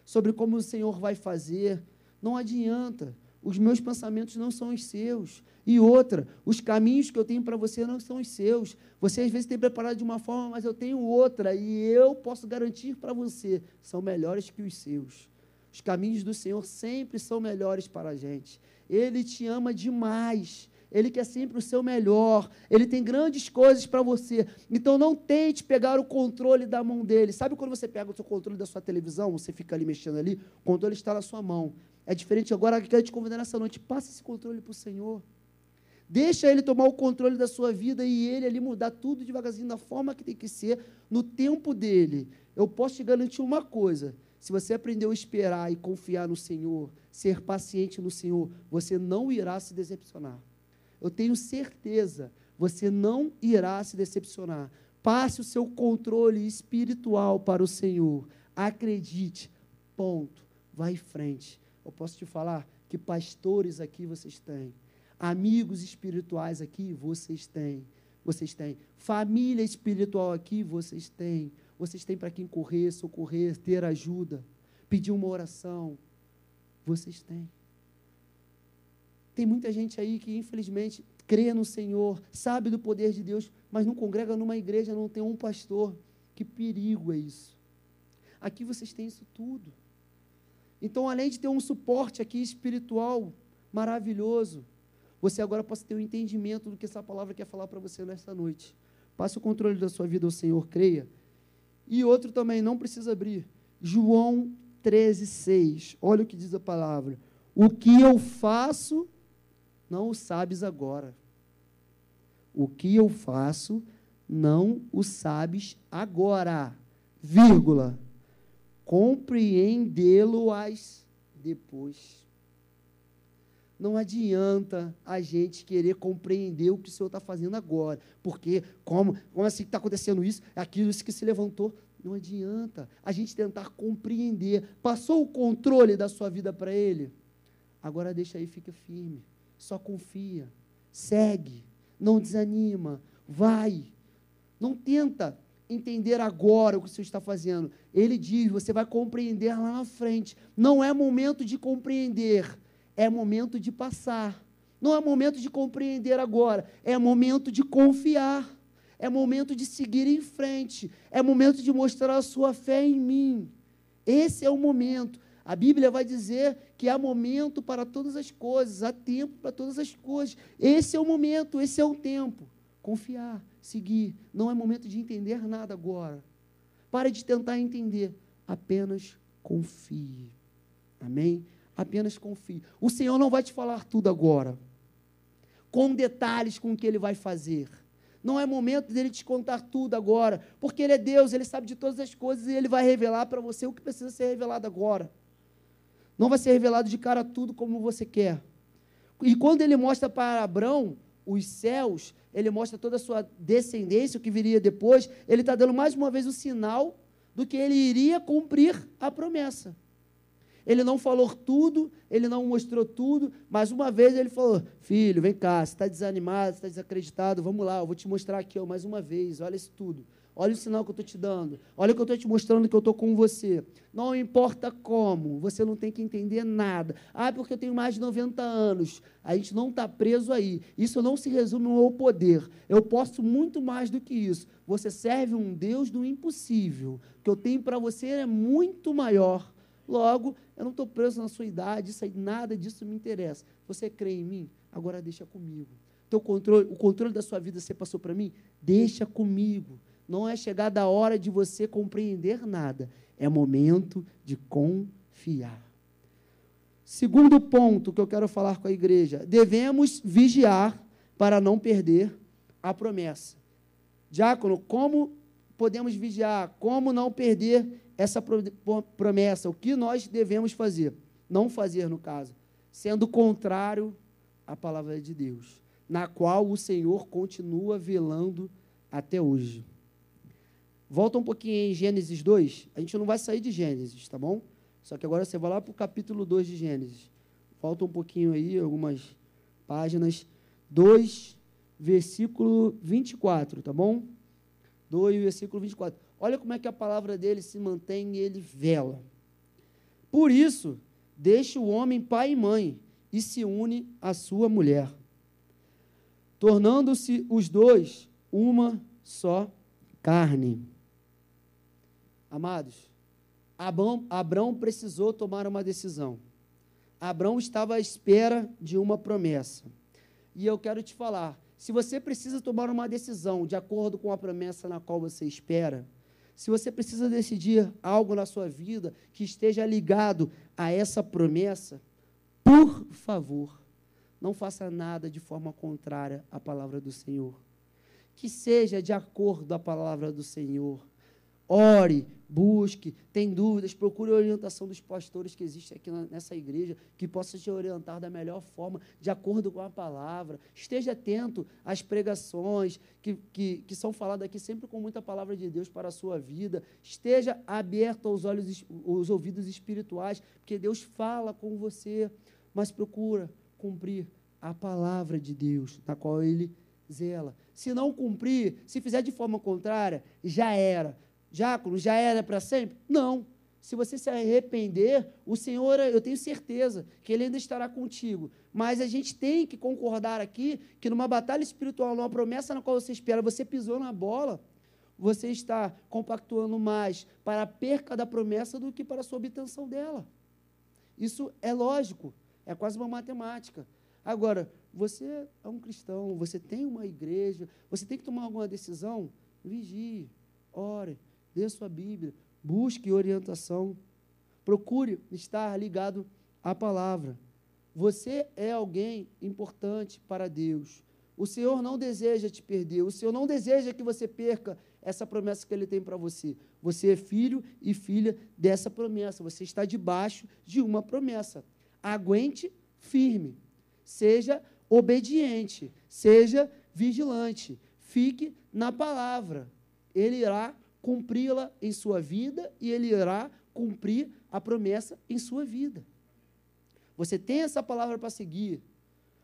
sobre como o Senhor vai fazer. Não adianta. Os meus pensamentos não são os seus. E outra, os caminhos que eu tenho para você não são os seus. Você às vezes tem preparado de uma forma, mas eu tenho outra. E eu posso garantir para você, são melhores que os seus. Os caminhos do Senhor sempre são melhores para a gente. Ele te ama demais. Ele quer sempre o seu melhor. Ele tem grandes coisas para você. Então não tente pegar o controle da mão dele. Sabe quando você pega o seu controle da sua televisão, você fica ali mexendo ali, o controle está na sua mão. É diferente agora que eu quero te convidar nessa noite. Passe esse controle para o Senhor. Deixa Ele tomar o controle da sua vida e Ele ali mudar tudo devagarzinho da forma que tem que ser, no tempo dele. Eu posso te garantir uma coisa: se você aprendeu a esperar e confiar no Senhor, ser paciente no Senhor, você não irá se decepcionar. Eu tenho certeza, você não irá se decepcionar. Passe o seu controle espiritual para o Senhor. Acredite. Ponto. Vai em frente eu posso te falar que pastores aqui vocês têm, amigos espirituais aqui vocês têm, vocês têm, família espiritual aqui vocês têm, vocês têm para quem correr, socorrer, ter ajuda, pedir uma oração, vocês têm. Tem muita gente aí que, infelizmente, crê no Senhor, sabe do poder de Deus, mas não congrega numa igreja, não tem um pastor. Que perigo é isso? Aqui vocês têm isso tudo. Então, além de ter um suporte aqui espiritual maravilhoso, você agora possa ter um entendimento do que essa palavra quer falar para você nesta noite. Passe o controle da sua vida ao Senhor, creia. E outro também, não precisa abrir. João 13, 6. Olha o que diz a palavra. O que eu faço, não o sabes agora. O que eu faço, não o sabes agora. Vírgula compreendê-lo-as depois. Não adianta a gente querer compreender o que o Senhor está fazendo agora. Porque, como, como assim está acontecendo isso? É aquilo isso que se levantou. Não adianta a gente tentar compreender. Passou o controle da sua vida para Ele? Agora deixa aí, fica firme. Só confia. Segue. Não desanima. Vai. Não tenta entender agora o que o Senhor está fazendo. Ele diz: você vai compreender lá na frente. Não é momento de compreender, é momento de passar. Não é momento de compreender agora, é momento de confiar. É momento de seguir em frente. É momento de mostrar a sua fé em mim. Esse é o momento. A Bíblia vai dizer que há momento para todas as coisas, há tempo para todas as coisas. Esse é o momento, esse é o tempo. Confiar, seguir. Não é momento de entender nada agora. Pare de tentar entender. Apenas confie. Amém? Apenas confie. O Senhor não vai te falar tudo agora. Com detalhes com o que Ele vai fazer. Não é momento dele te contar tudo agora, porque ele é Deus, ele sabe de todas as coisas e ele vai revelar para você o que precisa ser revelado agora. Não vai ser revelado de cara tudo como você quer. E quando ele mostra para Abraão os céus, ele mostra toda a sua descendência, o que viria depois, ele está dando mais uma vez o sinal do que ele iria cumprir a promessa. Ele não falou tudo, ele não mostrou tudo, mas uma vez ele falou: Filho, vem cá, você está desanimado, você está desacreditado, vamos lá, eu vou te mostrar aqui ó, mais uma vez, olha isso tudo. Olha o sinal que eu estou te dando. Olha o que eu estou te mostrando que eu estou com você. Não importa como, você não tem que entender nada. Ah, porque eu tenho mais de 90 anos. A gente não está preso aí. Isso não se resume ao poder. Eu posso muito mais do que isso. Você serve um Deus do impossível. O que eu tenho para você é muito maior. Logo, eu não estou preso na sua idade, isso aí, nada disso me interessa. Você crê em mim? Agora deixa comigo. Teu controle, o controle da sua vida você passou para mim? Deixa comigo não é chegada a hora de você compreender nada, é momento de confiar. Segundo ponto que eu quero falar com a igreja: devemos vigiar para não perder a promessa. Diácono, como podemos vigiar? Como não perder essa promessa? O que nós devemos fazer? Não fazer, no caso, sendo contrário à palavra de Deus, na qual o Senhor continua velando até hoje. Volta um pouquinho em Gênesis 2. A gente não vai sair de Gênesis, tá bom? Só que agora você vai lá para o capítulo 2 de Gênesis. Volta um pouquinho aí, algumas páginas. 2, versículo 24, tá bom? 2, versículo 24. Olha como é que a palavra dele se mantém e ele vela. Por isso, deixa o homem pai e mãe e se une à sua mulher, tornando-se os dois uma só carne. Amados, Abrão, Abrão precisou tomar uma decisão. Abrão estava à espera de uma promessa. E eu quero te falar: se você precisa tomar uma decisão de acordo com a promessa na qual você espera, se você precisa decidir algo na sua vida que esteja ligado a essa promessa, por favor, não faça nada de forma contrária à palavra do Senhor. Que seja de acordo à palavra do Senhor. Ore, busque, tem dúvidas, procure a orientação dos pastores que existem aqui nessa igreja, que possa te orientar da melhor forma, de acordo com a palavra. Esteja atento às pregações que, que, que são faladas aqui, sempre com muita palavra de Deus para a sua vida. Esteja aberto aos olhos, os ouvidos espirituais, porque Deus fala com você. mas procura cumprir a palavra de Deus, na qual ele zela. Se não cumprir, se fizer de forma contrária, já era. Jáculo, já era para sempre? Não. Se você se arrepender, o Senhor, eu tenho certeza que Ele ainda estará contigo. Mas a gente tem que concordar aqui que numa batalha espiritual, numa promessa na qual você espera, você pisou na bola, você está compactuando mais para a perca da promessa do que para a sua obtenção dela. Isso é lógico, é quase uma matemática. Agora, você é um cristão, você tem uma igreja, você tem que tomar alguma decisão, vigie, ore, dê sua Bíblia, busque orientação, procure estar ligado à palavra. Você é alguém importante para Deus. O Senhor não deseja te perder, o Senhor não deseja que você perca essa promessa que Ele tem para você. Você é filho e filha dessa promessa, você está debaixo de uma promessa. Aguente firme, seja obediente, seja vigilante, fique na palavra. Ele irá cumpri-la em sua vida e ele irá cumprir a promessa em sua vida. Você tem essa palavra para seguir,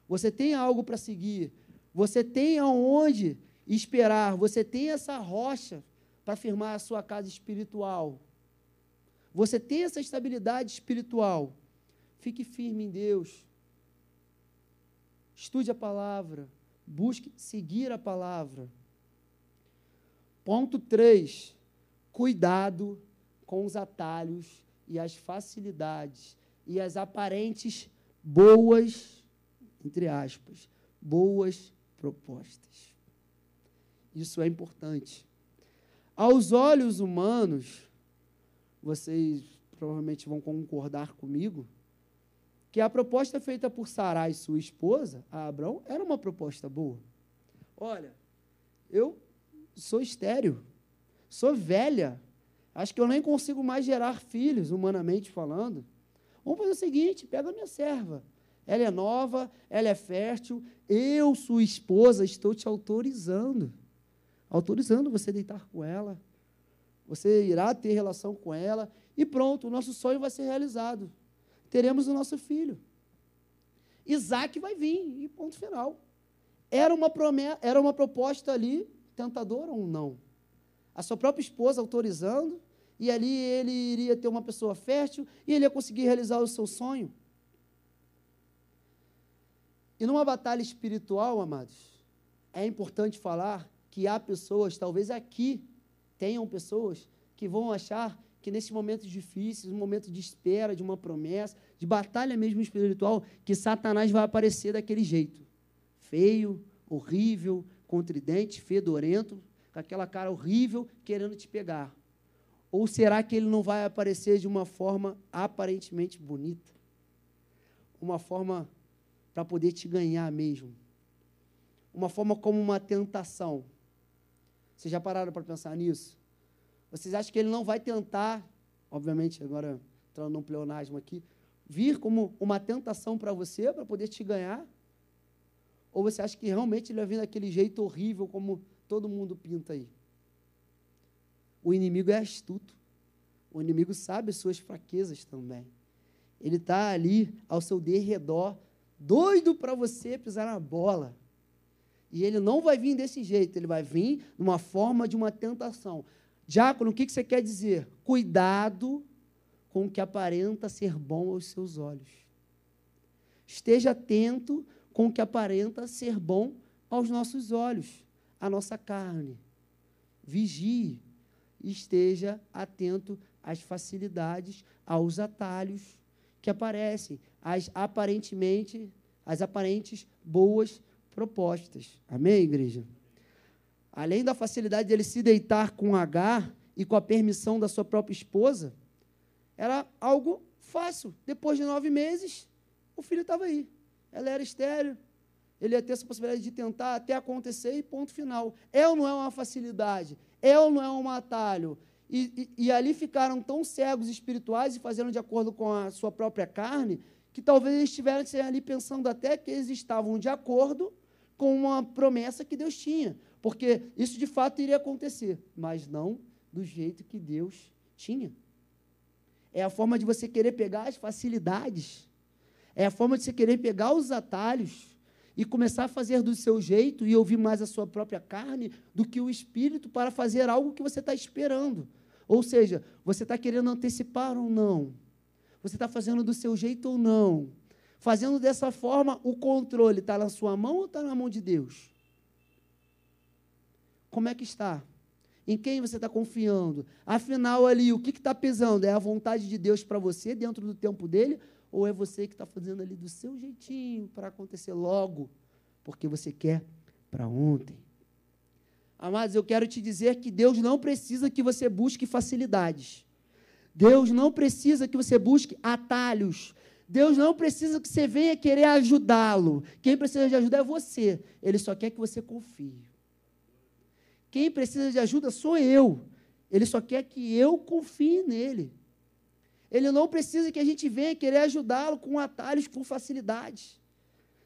você tem algo para seguir, você tem aonde esperar, você tem essa rocha para firmar a sua casa espiritual. Você tem essa estabilidade espiritual. Fique firme em Deus. Estude a palavra. Busque seguir a palavra. Ponto 3. Cuidado com os atalhos e as facilidades e as aparentes boas, entre aspas, boas propostas. Isso é importante. Aos olhos humanos, vocês provavelmente vão concordar comigo, que a proposta feita por Sarai, sua esposa, a Abraão, era uma proposta boa. Olha, eu sou estéreo, sou velha, acho que eu nem consigo mais gerar filhos, humanamente falando. Vamos fazer o seguinte: pega a minha serva. Ela é nova, ela é fértil, eu, sua esposa, estou te autorizando. Autorizando você deitar com ela. Você irá ter relação com ela. E pronto, o nosso sonho vai ser realizado. Teremos o nosso filho. Isaac vai vir, e ponto final. Era uma, promessa, era uma proposta ali tentador ou não? A sua própria esposa autorizando, e ali ele iria ter uma pessoa fértil e ele ia conseguir realizar o seu sonho. E numa batalha espiritual, amados, é importante falar que há pessoas, talvez aqui tenham pessoas que vão achar que nesses momentos difíceis, um momento de espera, de uma promessa, de batalha mesmo espiritual, que Satanás vai aparecer daquele jeito. Feio, horrível, contridente, fedorento, com aquela cara horrível, querendo te pegar? Ou será que ele não vai aparecer de uma forma aparentemente bonita? Uma forma para poder te ganhar mesmo? Uma forma como uma tentação? Vocês já pararam para pensar nisso? Vocês acham que ele não vai tentar, obviamente, agora entrando num pleonasmo aqui, vir como uma tentação para você, para poder te ganhar? Ou você acha que realmente ele vai vir daquele jeito horrível como todo mundo pinta aí? O inimigo é astuto. O inimigo sabe as suas fraquezas também. Ele está ali ao seu derredor, doido para você pisar na bola. E ele não vai vir desse jeito, ele vai vir numa forma de uma tentação. Diácono, o que você quer dizer? Cuidado com o que aparenta ser bom aos seus olhos. Esteja atento com o que aparenta ser bom aos nossos olhos, à nossa carne. Vigie esteja atento às facilidades, aos atalhos que aparecem, às aparentemente, as aparentes boas propostas. Amém, igreja? Além da facilidade dele se deitar com H e com a permissão da sua própria esposa, era algo fácil. Depois de nove meses, o filho estava aí ela era estéreo, ele ia ter essa possibilidade de tentar até acontecer e ponto final. É ou não é uma facilidade? É ou não é um atalho? E, e, e, ali ficaram tão cegos espirituais e fazendo de acordo com a sua própria carne, que talvez eles estivessem ali pensando até que eles estavam de acordo com uma promessa que Deus tinha, porque isso de fato iria acontecer, mas não do jeito que Deus tinha. É a forma de você querer pegar as facilidades É a forma de você querer pegar os atalhos e começar a fazer do seu jeito e ouvir mais a sua própria carne do que o espírito para fazer algo que você está esperando. Ou seja, você está querendo antecipar ou não? Você está fazendo do seu jeito ou não? Fazendo dessa forma, o controle está na sua mão ou está na mão de Deus? Como é que está? Em quem você está confiando? Afinal, ali, o que está pesando? É a vontade de Deus para você, dentro do tempo dele? Ou é você que está fazendo ali do seu jeitinho para acontecer logo, porque você quer para ontem? Amados, eu quero te dizer que Deus não precisa que você busque facilidades. Deus não precisa que você busque atalhos. Deus não precisa que você venha querer ajudá-lo. Quem precisa de ajuda é você. Ele só quer que você confie. Quem precisa de ajuda sou eu. Ele só quer que eu confie nele. Ele não precisa que a gente venha querer ajudá-lo com atalhos, com facilidade.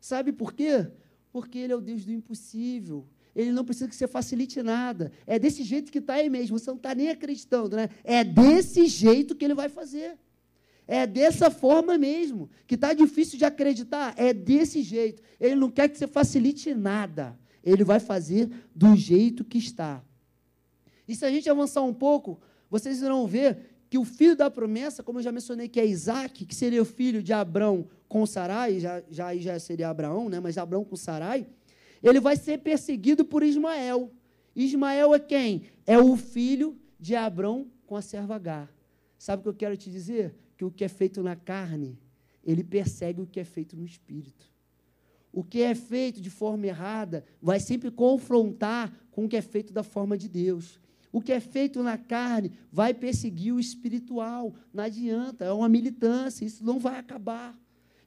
Sabe por quê? Porque ele é o Deus do impossível. Ele não precisa que você facilite nada. É desse jeito que está aí mesmo. Você não está nem acreditando, né? É desse jeito que ele vai fazer. É dessa forma mesmo. Que está difícil de acreditar. É desse jeito. Ele não quer que você facilite nada. Ele vai fazer do jeito que está. E se a gente avançar um pouco, vocês irão ver que o filho da promessa, como eu já mencionei, que é Isaac, que seria o filho de Abrão com Sarai, já, já já seria Abraão, né? mas Abrão com Sarai, ele vai ser perseguido por Ismael. Ismael é quem? É o filho de Abrão com a serva Agar. Sabe o que eu quero te dizer? Que o que é feito na carne, ele persegue o que é feito no espírito. O que é feito de forma errada vai sempre confrontar com o que é feito da forma de Deus. O que é feito na carne vai perseguir o espiritual. Não adianta, é uma militância, isso não vai acabar.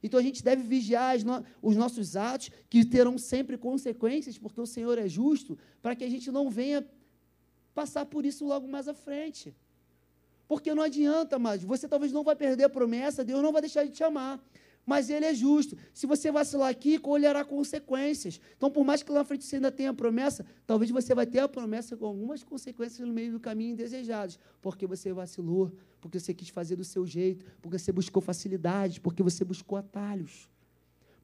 Então a gente deve vigiar os nossos atos, que terão sempre consequências, porque o Senhor é justo, para que a gente não venha passar por isso logo mais à frente. Porque não adianta mais, você talvez não vai perder a promessa, Deus não vai deixar de te amar mas ele é justo. Se você vacilar aqui, colherá consequências. Então, por mais que lá na frente você ainda tenha promessa, talvez você vai ter a promessa com algumas consequências no meio do caminho indesejadas, porque você vacilou, porque você quis fazer do seu jeito, porque você buscou facilidades, porque você buscou atalhos.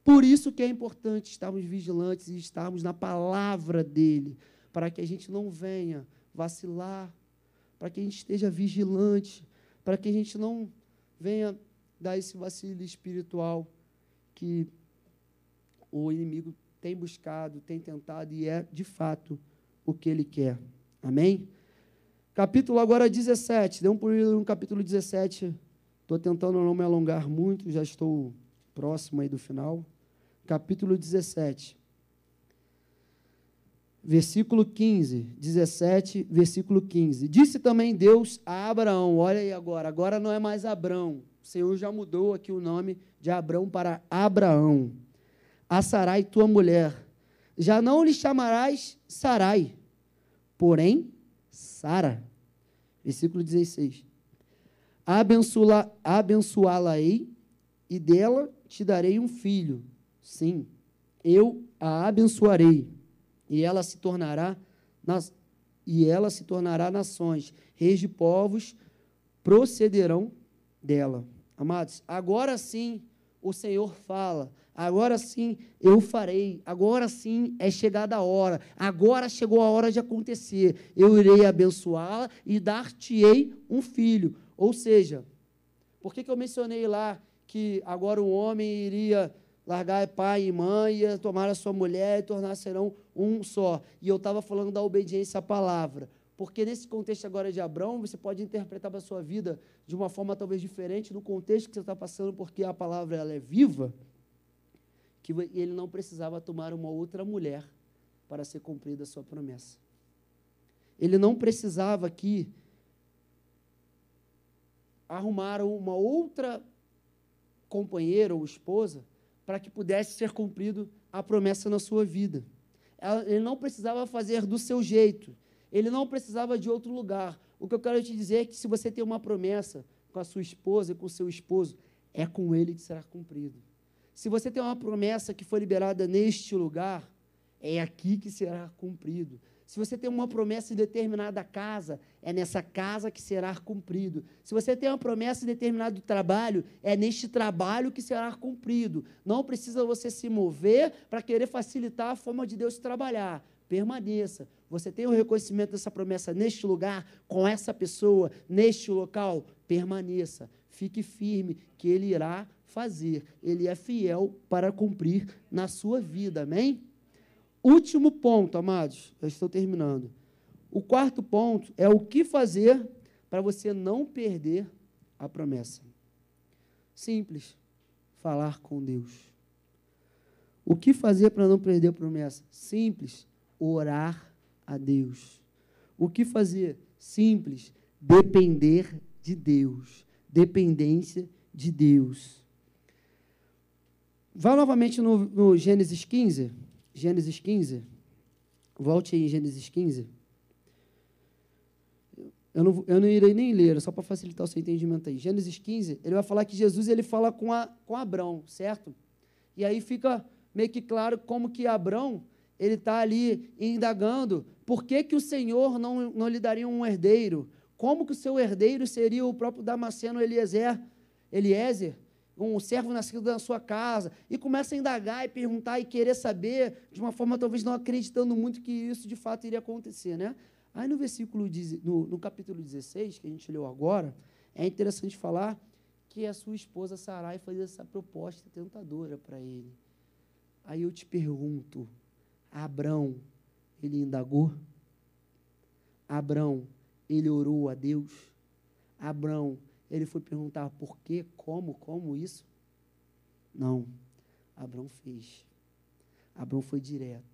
Por isso que é importante estarmos vigilantes e estarmos na palavra dele, para que a gente não venha vacilar, para que a gente esteja vigilante, para que a gente não venha dar esse vacilo espiritual que o inimigo tem buscado, tem tentado e é de fato o que ele quer. Amém? Capítulo agora 17. Dê um pulinho no capítulo 17. Estou tentando não me alongar muito, já estou próximo aí do final. Capítulo 17. Versículo 15, 17, versículo 15. Disse também Deus a Abraão: Olha aí agora, agora não é mais Abraão, o Senhor já mudou aqui o nome de Abraão para Abraão. A Sarai, tua mulher. Já não lhe chamarás Sarai, porém Sara. Versículo 16. Abençoá-la-ei e dela te darei um filho. Sim, eu a abençoarei e ela se tornará nas, e ela se tornará nações, reis de povos procederão dela. Amados, agora sim o Senhor fala, agora sim eu farei, agora sim é chegada a hora, agora chegou a hora de acontecer. Eu irei abençoá-la e dar-te-ei um filho. Ou seja, por que, que eu mencionei lá que agora o homem iria largar pai e mãe, ia tomar a sua mulher e tornar serão um só? E eu estava falando da obediência à palavra. Porque nesse contexto agora de Abraão, você pode interpretar para a sua vida de uma forma talvez diferente no contexto que você está passando, porque a palavra ela é viva, que ele não precisava tomar uma outra mulher para ser cumprida a sua promessa. Ele não precisava aqui arrumar uma outra companheira ou esposa para que pudesse ser cumprido a promessa na sua vida. Ele não precisava fazer do seu jeito ele não precisava de outro lugar. O que eu quero te dizer é que se você tem uma promessa com a sua esposa e com o seu esposo, é com ele que será cumprido. Se você tem uma promessa que foi liberada neste lugar, é aqui que será cumprido. Se você tem uma promessa em determinada casa, é nessa casa que será cumprido. Se você tem uma promessa em determinado trabalho, é neste trabalho que será cumprido. Não precisa você se mover para querer facilitar a forma de Deus trabalhar. Permaneça. Você tem o reconhecimento dessa promessa neste lugar, com essa pessoa, neste local? Permaneça. Fique firme, que Ele irá fazer. Ele é fiel para cumprir na sua vida. Amém? Último ponto, amados, eu estou terminando. O quarto ponto é o que fazer para você não perder a promessa. Simples, falar com Deus. O que fazer para não perder a promessa? Simples, orar a Deus. O que fazer? Simples, depender de Deus. Dependência de Deus. Vá novamente no, no Gênesis 15. Gênesis 15. Volte aí em Gênesis 15. Eu não, eu não irei nem ler, só para facilitar o seu entendimento aí. Gênesis 15, ele vai falar que Jesus ele fala com, a, com Abrão, certo? E aí fica meio que claro como que Abrão ele está ali indagando por que, que o Senhor não, não lhe daria um herdeiro? Como que o seu herdeiro seria o próprio Damasceno Eliezer, Eliezer? um servo nascido na sua casa, e começa a indagar e perguntar e querer saber, de uma forma talvez não acreditando muito que isso de fato iria acontecer. Né? Aí no versículo, no, no capítulo 16, que a gente leu agora, é interessante falar que a sua esposa Sarai fazia essa proposta tentadora para ele. Aí eu te pergunto, Abrão, ele indagou? Abrão, ele orou a Deus? Abrão, ele foi perguntar por quê, como, como isso? Não. Abraão fez. Abraão foi direto.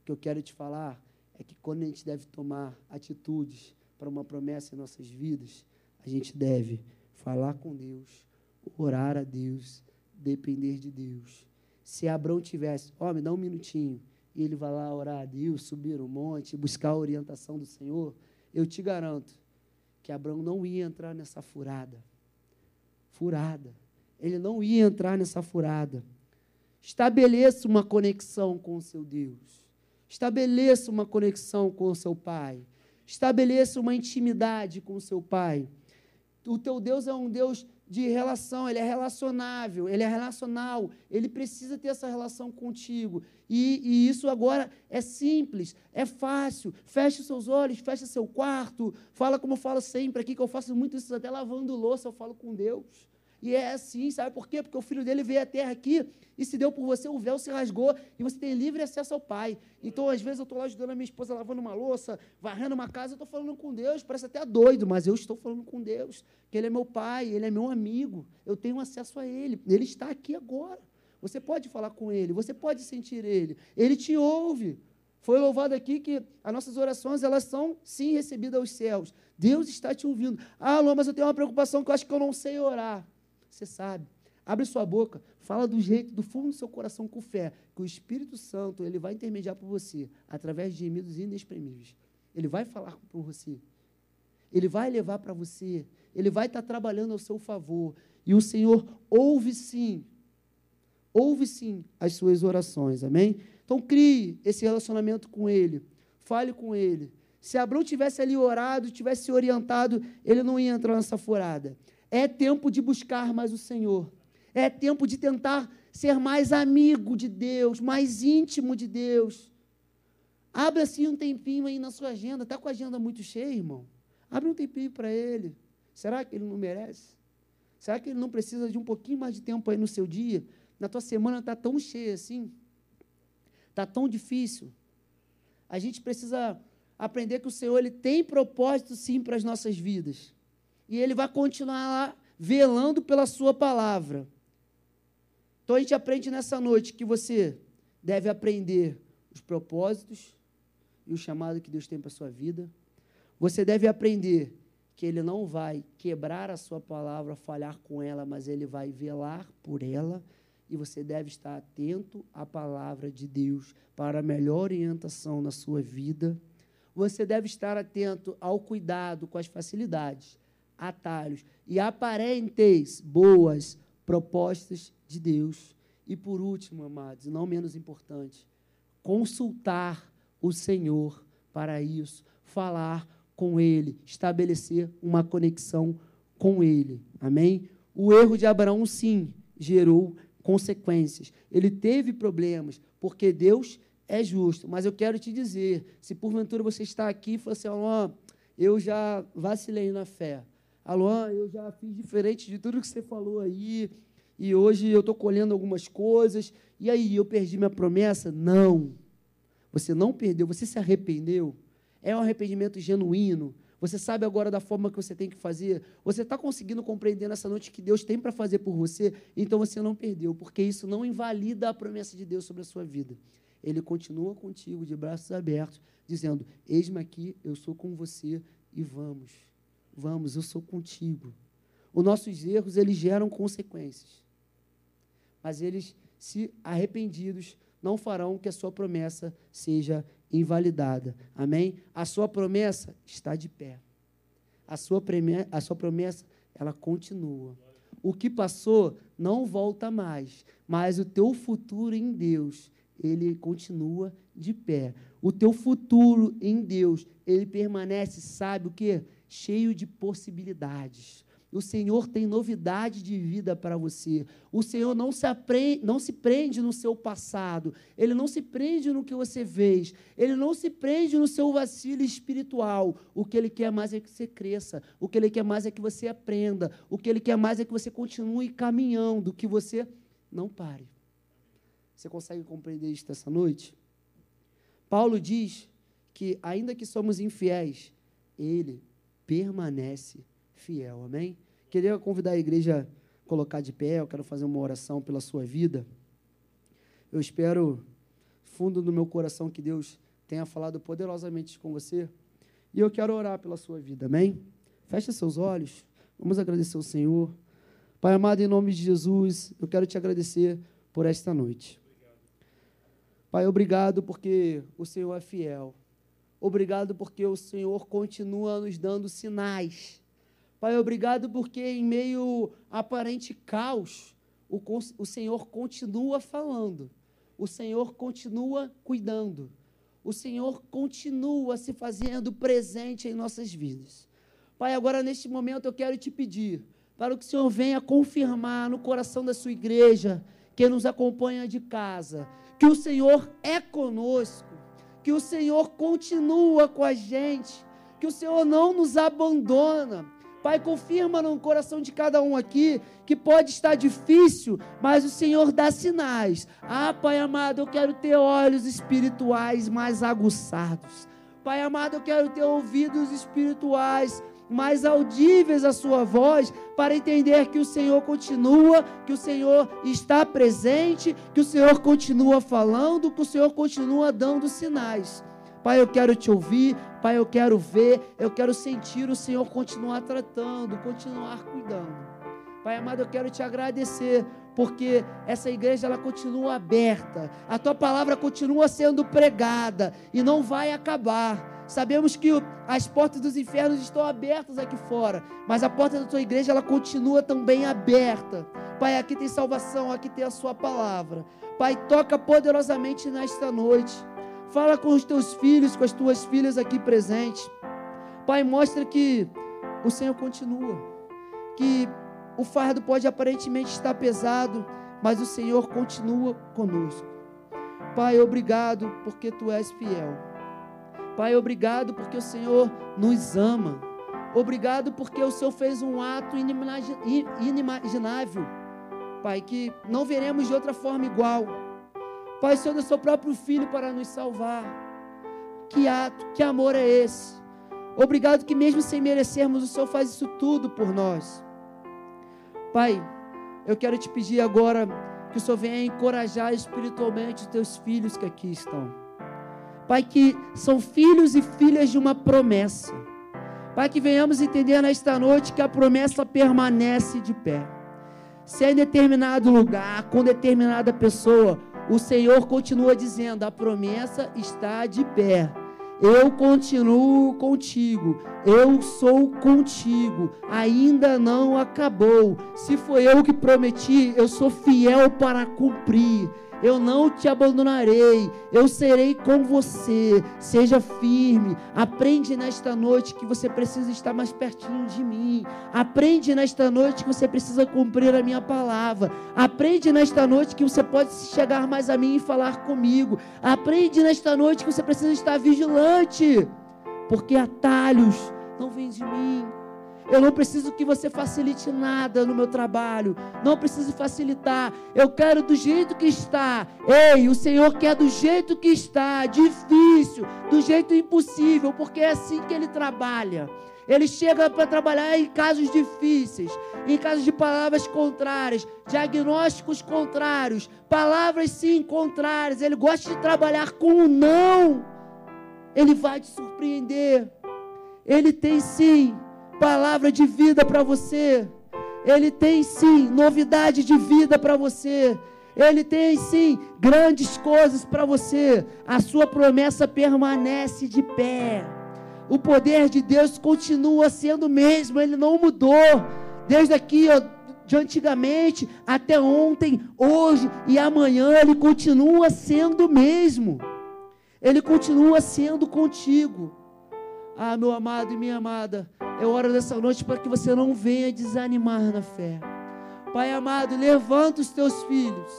O que eu quero te falar é que quando a gente deve tomar atitudes para uma promessa em nossas vidas, a gente deve falar com Deus, orar a Deus, depender de Deus. Se Abraão tivesse, ó, oh, me dá um minutinho, e ele vai lá orar a Deus, subir o monte, buscar a orientação do Senhor, eu te garanto que Abraão não ia entrar nessa furada. Furada. Ele não ia entrar nessa furada. Estabeleça uma conexão com o seu Deus. Estabeleça uma conexão com o seu Pai. Estabeleça uma intimidade com o seu Pai. O teu Deus é um Deus de relação, ele é relacionável, ele é relacional, ele precisa ter essa relação contigo. E, e, isso agora é simples, é fácil. Feche seus olhos, feche seu quarto, fala como eu falo sempre aqui, que eu faço muito isso até lavando louça, eu falo com Deus. E é assim, sabe por quê? Porque o filho dele veio à terra aqui e se deu por você, o véu se rasgou e você tem livre acesso ao Pai. Então, às vezes, eu estou lá ajudando a minha esposa lavando uma louça, varrendo uma casa, eu estou falando com Deus, parece até doido, mas eu estou falando com Deus, que Ele é meu Pai, Ele é meu amigo, eu tenho acesso a Ele, Ele está aqui agora. Você pode falar com Ele, você pode sentir Ele, Ele te ouve. Foi louvado aqui que as nossas orações, elas são, sim, recebidas aos céus. Deus está te ouvindo. Ah, Lô, mas eu tenho uma preocupação que eu acho que eu não sei orar. Você sabe. Abre sua boca, fala do jeito, do fundo do seu coração com fé, que o Espírito Santo ele vai intermediar por você, através de gemidos inexprimíveis. Ele vai falar por você. Ele vai levar para você. Ele vai estar trabalhando ao seu favor. E o Senhor ouve sim. Ouve sim as suas orações. Amém? Então crie esse relacionamento com Ele. Fale com Ele. Se Abraão tivesse ali orado, tivesse se orientado, ele não ia entrar nessa furada. É tempo de buscar mais o Senhor. É tempo de tentar ser mais amigo de Deus, mais íntimo de Deus. Abre assim um tempinho aí na sua agenda. Está com a agenda muito cheia, irmão? Abre um tempinho para ele. Será que ele não merece? Será que ele não precisa de um pouquinho mais de tempo aí no seu dia? Na tua semana está tão cheia assim? Está tão difícil? A gente precisa aprender que o Senhor ele tem propósito sim para as nossas vidas e ele vai continuar lá velando pela sua palavra. Então a gente aprende nessa noite que você deve aprender os propósitos e o chamado que Deus tem para a sua vida. Você deve aprender que Ele não vai quebrar a sua palavra, falhar com ela, mas Ele vai velar por ela. E você deve estar atento à palavra de Deus para a melhor orientação na sua vida. Você deve estar atento ao cuidado com as facilidades atalhos e aparentes boas propostas de Deus. E por último, amados, não menos importante, consultar o Senhor para isso, falar com Ele, estabelecer uma conexão com Ele. Amém? O erro de Abraão, sim, gerou consequências. Ele teve problemas, porque Deus é justo. Mas eu quero te dizer: se porventura você está aqui e fala assim, Alô, eu já vacilei na fé. Alô, eu já fiz diferente de tudo que você falou aí, e hoje eu estou colhendo algumas coisas, e aí eu perdi minha promessa? Não. Você não perdeu, você se arrependeu. É um arrependimento genuíno. Você sabe agora da forma que você tem que fazer? Você está conseguindo compreender nessa noite que Deus tem para fazer por você? Então você não perdeu, porque isso não invalida a promessa de Deus sobre a sua vida. Ele continua contigo de braços abertos, dizendo: Eis-me aqui, eu sou com você e vamos. Vamos, eu sou contigo. Os nossos erros, eles geram consequências. Mas eles, se arrependidos, não farão que a sua promessa seja invalidada. Amém? A sua promessa está de pé. A sua, a sua promessa, ela continua. O que passou não volta mais, mas o teu futuro em Deus, ele continua de pé. O teu futuro em Deus, ele permanece, sabe o que? Cheio de possibilidades. O Senhor tem novidade de vida para você. O Senhor não se, aprende, não se prende no seu passado. Ele não se prende no que você fez. Ele não se prende no seu vacilo espiritual. O que Ele quer mais é que você cresça. O que Ele quer mais é que você aprenda. O que Ele quer mais é que você continue caminhando, que você não pare. Você consegue compreender isso essa noite? Paulo diz que, ainda que somos infiéis, Ele permanece fiel. Amém? Queria convidar a igreja a colocar de pé, eu quero fazer uma oração pela sua vida. Eu espero, fundo do meu coração, que Deus tenha falado poderosamente com você. E eu quero orar pela sua vida, amém? Feche seus olhos, vamos agradecer ao Senhor. Pai amado, em nome de Jesus, eu quero te agradecer por esta noite. Pai, obrigado porque o Senhor é fiel. Obrigado porque o Senhor continua nos dando sinais. Pai, obrigado porque em meio aparente caos, o, o Senhor continua falando, o Senhor continua cuidando, o Senhor continua se fazendo presente em nossas vidas. Pai, agora neste momento eu quero te pedir para que o Senhor venha confirmar no coração da sua igreja, que nos acompanha de casa, que o Senhor é conosco, que o Senhor continua com a gente, que o Senhor não nos abandona, Pai, confirma no coração de cada um aqui que pode estar difícil, mas o Senhor dá sinais. Ah, Pai amado, eu quero ter olhos espirituais mais aguçados. Pai amado, eu quero ter ouvidos espirituais mais audíveis à sua voz, para entender que o Senhor continua, que o Senhor está presente, que o Senhor continua falando, que o Senhor continua dando sinais. Pai, eu quero te ouvir, Pai, eu quero ver, eu quero sentir o Senhor continuar tratando, continuar cuidando. Pai amado, eu quero te agradecer, porque essa igreja ela continua aberta, a tua palavra continua sendo pregada e não vai acabar. Sabemos que as portas dos infernos estão abertas aqui fora, mas a porta da tua igreja ela continua também aberta. Pai, aqui tem salvação, aqui tem a sua palavra. Pai, toca poderosamente nesta noite. Fala com os teus filhos, com as tuas filhas aqui presentes. Pai, mostra que o Senhor continua. Que o fardo pode aparentemente estar pesado, mas o Senhor continua conosco. Pai, obrigado porque tu és fiel. Pai, obrigado porque o Senhor nos ama. Obrigado porque o Senhor fez um ato inimaginável. Pai, que não veremos de outra forma igual. Pai, o Senhor deu seu próprio filho para nos salvar. Que ato, que amor é esse? Obrigado que mesmo sem merecermos, o Senhor faz isso tudo por nós. Pai, eu quero te pedir agora que o Senhor venha encorajar espiritualmente os teus filhos que aqui estão. Pai, que são filhos e filhas de uma promessa. Pai, que venhamos entender nesta noite que a promessa permanece de pé. Se é em determinado lugar, com determinada pessoa, o Senhor continua dizendo: a promessa está de pé. Eu continuo contigo, eu sou contigo, ainda não acabou. Se foi eu que prometi, eu sou fiel para cumprir. Eu não te abandonarei. Eu serei com você. Seja firme. Aprende nesta noite que você precisa estar mais pertinho de mim. Aprende nesta noite que você precisa cumprir a minha palavra. Aprende nesta noite que você pode chegar mais a mim e falar comigo. Aprende nesta noite que você precisa estar vigilante. Porque atalhos não vêm de mim eu não preciso que você facilite nada no meu trabalho. Não preciso facilitar. Eu quero do jeito que está. Ei, o Senhor quer do jeito que está. Difícil, do jeito impossível, porque é assim que ele trabalha. Ele chega para trabalhar em casos difíceis, em casos de palavras contrárias, diagnósticos contrários, palavras sim contrárias. Ele gosta de trabalhar com o não. Ele vai te surpreender. Ele tem sim palavra de vida para você. Ele tem sim novidade de vida para você. Ele tem sim grandes coisas para você. A sua promessa permanece de pé. O poder de Deus continua sendo o mesmo, ele não mudou. Desde aqui, ó, de antigamente até ontem, hoje e amanhã, ele continua sendo o mesmo. Ele continua sendo contigo. Ah, meu amado e minha amada, eu oro nessa noite para que você não venha desanimar na fé. Pai amado, levanta os teus filhos.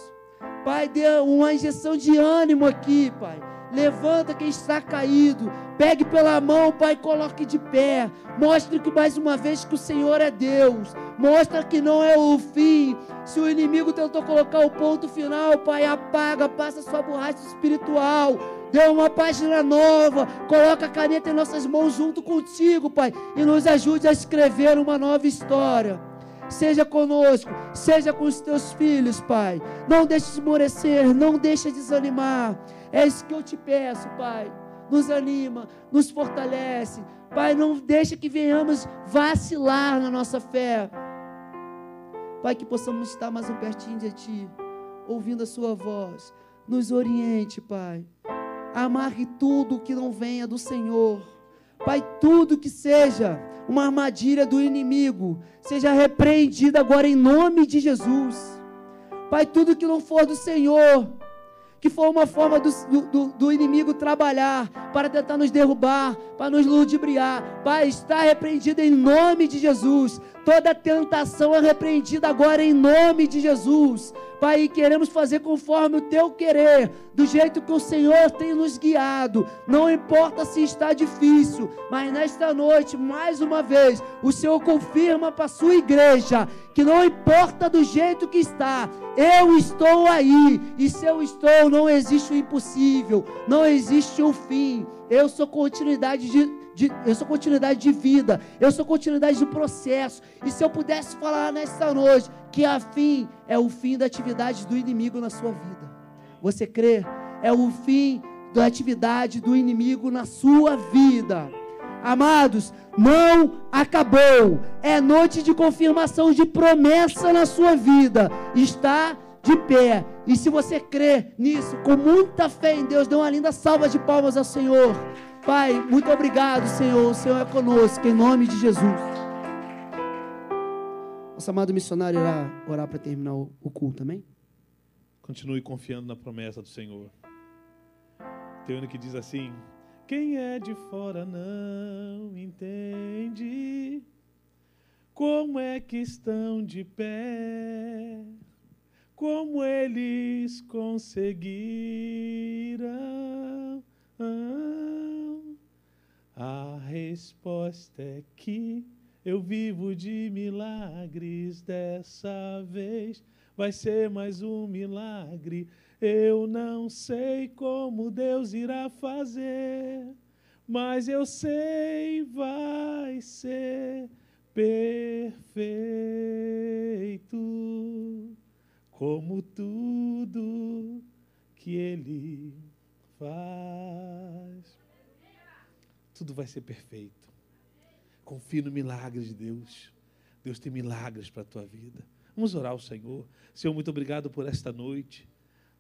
Pai, dê uma injeção de ânimo aqui, Pai. Levanta quem está caído. Pegue pela mão, Pai, coloque de pé. Mostre que mais uma vez que o Senhor é Deus. Mostra que não é o fim. Se o inimigo tentou colocar o ponto final, Pai, apaga, passa sua borracha espiritual dê uma página nova, coloca a caneta em nossas mãos junto contigo, Pai, e nos ajude a escrever uma nova história. Seja conosco, seja com os teus filhos, Pai. Não deixe esmorecer, não deixe desanimar. É isso que eu te peço, Pai. Nos anima, nos fortalece. Pai, não deixe que venhamos vacilar na nossa fé. Pai, que possamos estar mais um pertinho de Ti, ouvindo a Sua voz. Nos oriente, Pai. Amarre tudo que não venha do Senhor. Pai, tudo que seja uma armadilha do inimigo, seja repreendido agora em nome de Jesus. Pai, tudo que não for do Senhor, que for uma forma do, do, do, inimigo trabalhar para tentar nos derrubar, para nos ludibriar. Pai, está repreendido em nome de Jesus. Toda tentação é repreendida agora em nome de Jesus. Pai, queremos fazer conforme o teu querer, do jeito que o Senhor tem nos guiado. Não importa se está difícil, mas nesta noite, mais uma vez, o Senhor confirma para a sua igreja que não importa do jeito que está, eu estou aí. E se eu estou, não existe o impossível, não existe o fim. Eu sou continuidade de de, eu sou continuidade de vida, eu sou continuidade de processo. E se eu pudesse falar nesta noite que a fim é o fim da atividade do inimigo na sua vida, você crê? É o fim da atividade do inimigo na sua vida. Amados, não acabou. É noite de confirmação de promessa na sua vida. Está de pé. E se você crê nisso, com muita fé em Deus, dê uma linda salva de palmas ao Senhor. Pai, muito obrigado, Senhor. O Senhor é conosco, em nome de Jesus. Nosso amado missionário irá orar para terminar o culto, amém? Continue confiando na promessa do Senhor. Tem um que diz assim: Quem é de fora não entende como é que estão de pé, como eles conseguiram. A resposta é que eu vivo de milagres dessa vez. Vai ser mais um milagre. Eu não sei como Deus irá fazer, mas eu sei vai ser perfeito, como tudo que Ele faz tudo vai ser perfeito. Confie no milagre de Deus. Deus tem milagres para a tua vida. Vamos orar ao Senhor. Senhor, muito obrigado por esta noite.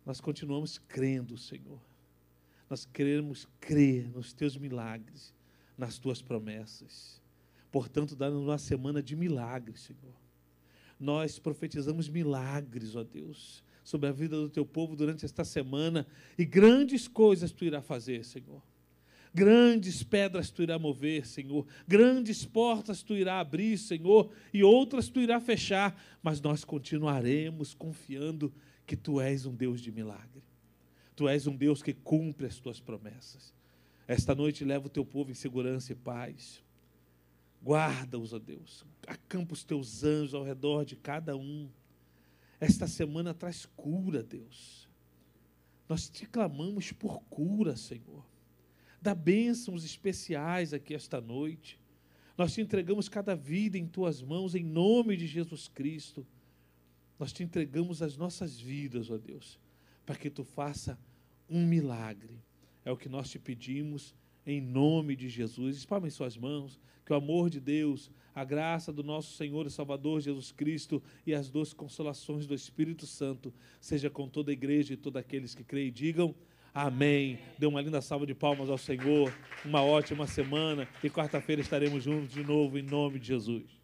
Nós continuamos crendo, Senhor. Nós queremos crer nos teus milagres, nas tuas promessas. Portanto, dá-nos uma semana de milagres, Senhor. Nós profetizamos milagres, ó Deus, sobre a vida do teu povo durante esta semana e grandes coisas tu irá fazer, Senhor. Grandes pedras tu irá mover, Senhor. Grandes portas tu irá abrir, Senhor, e outras tu irá fechar, mas nós continuaremos confiando que tu és um Deus de milagre. Tu és um Deus que cumpre as tuas promessas. Esta noite leva o teu povo em segurança e paz. Guarda-os, ó Deus. Acampa os teus anjos ao redor de cada um. Esta semana traz cura, Deus. Nós te clamamos por cura, Senhor. Dá bênçãos especiais aqui esta noite. Nós te entregamos cada vida em tuas mãos, em nome de Jesus Cristo. Nós te entregamos as nossas vidas, ó Deus, para que tu faça um milagre. É o que nós te pedimos em nome de Jesus. Espalhem suas mãos, que o amor de Deus, a graça do nosso Senhor e Salvador Jesus Cristo e as duas consolações do Espírito Santo seja com toda a igreja e todos aqueles que creem. Digam amém. Dê uma linda salva de palmas ao Senhor. Uma ótima semana e quarta-feira estaremos juntos de novo em nome de Jesus.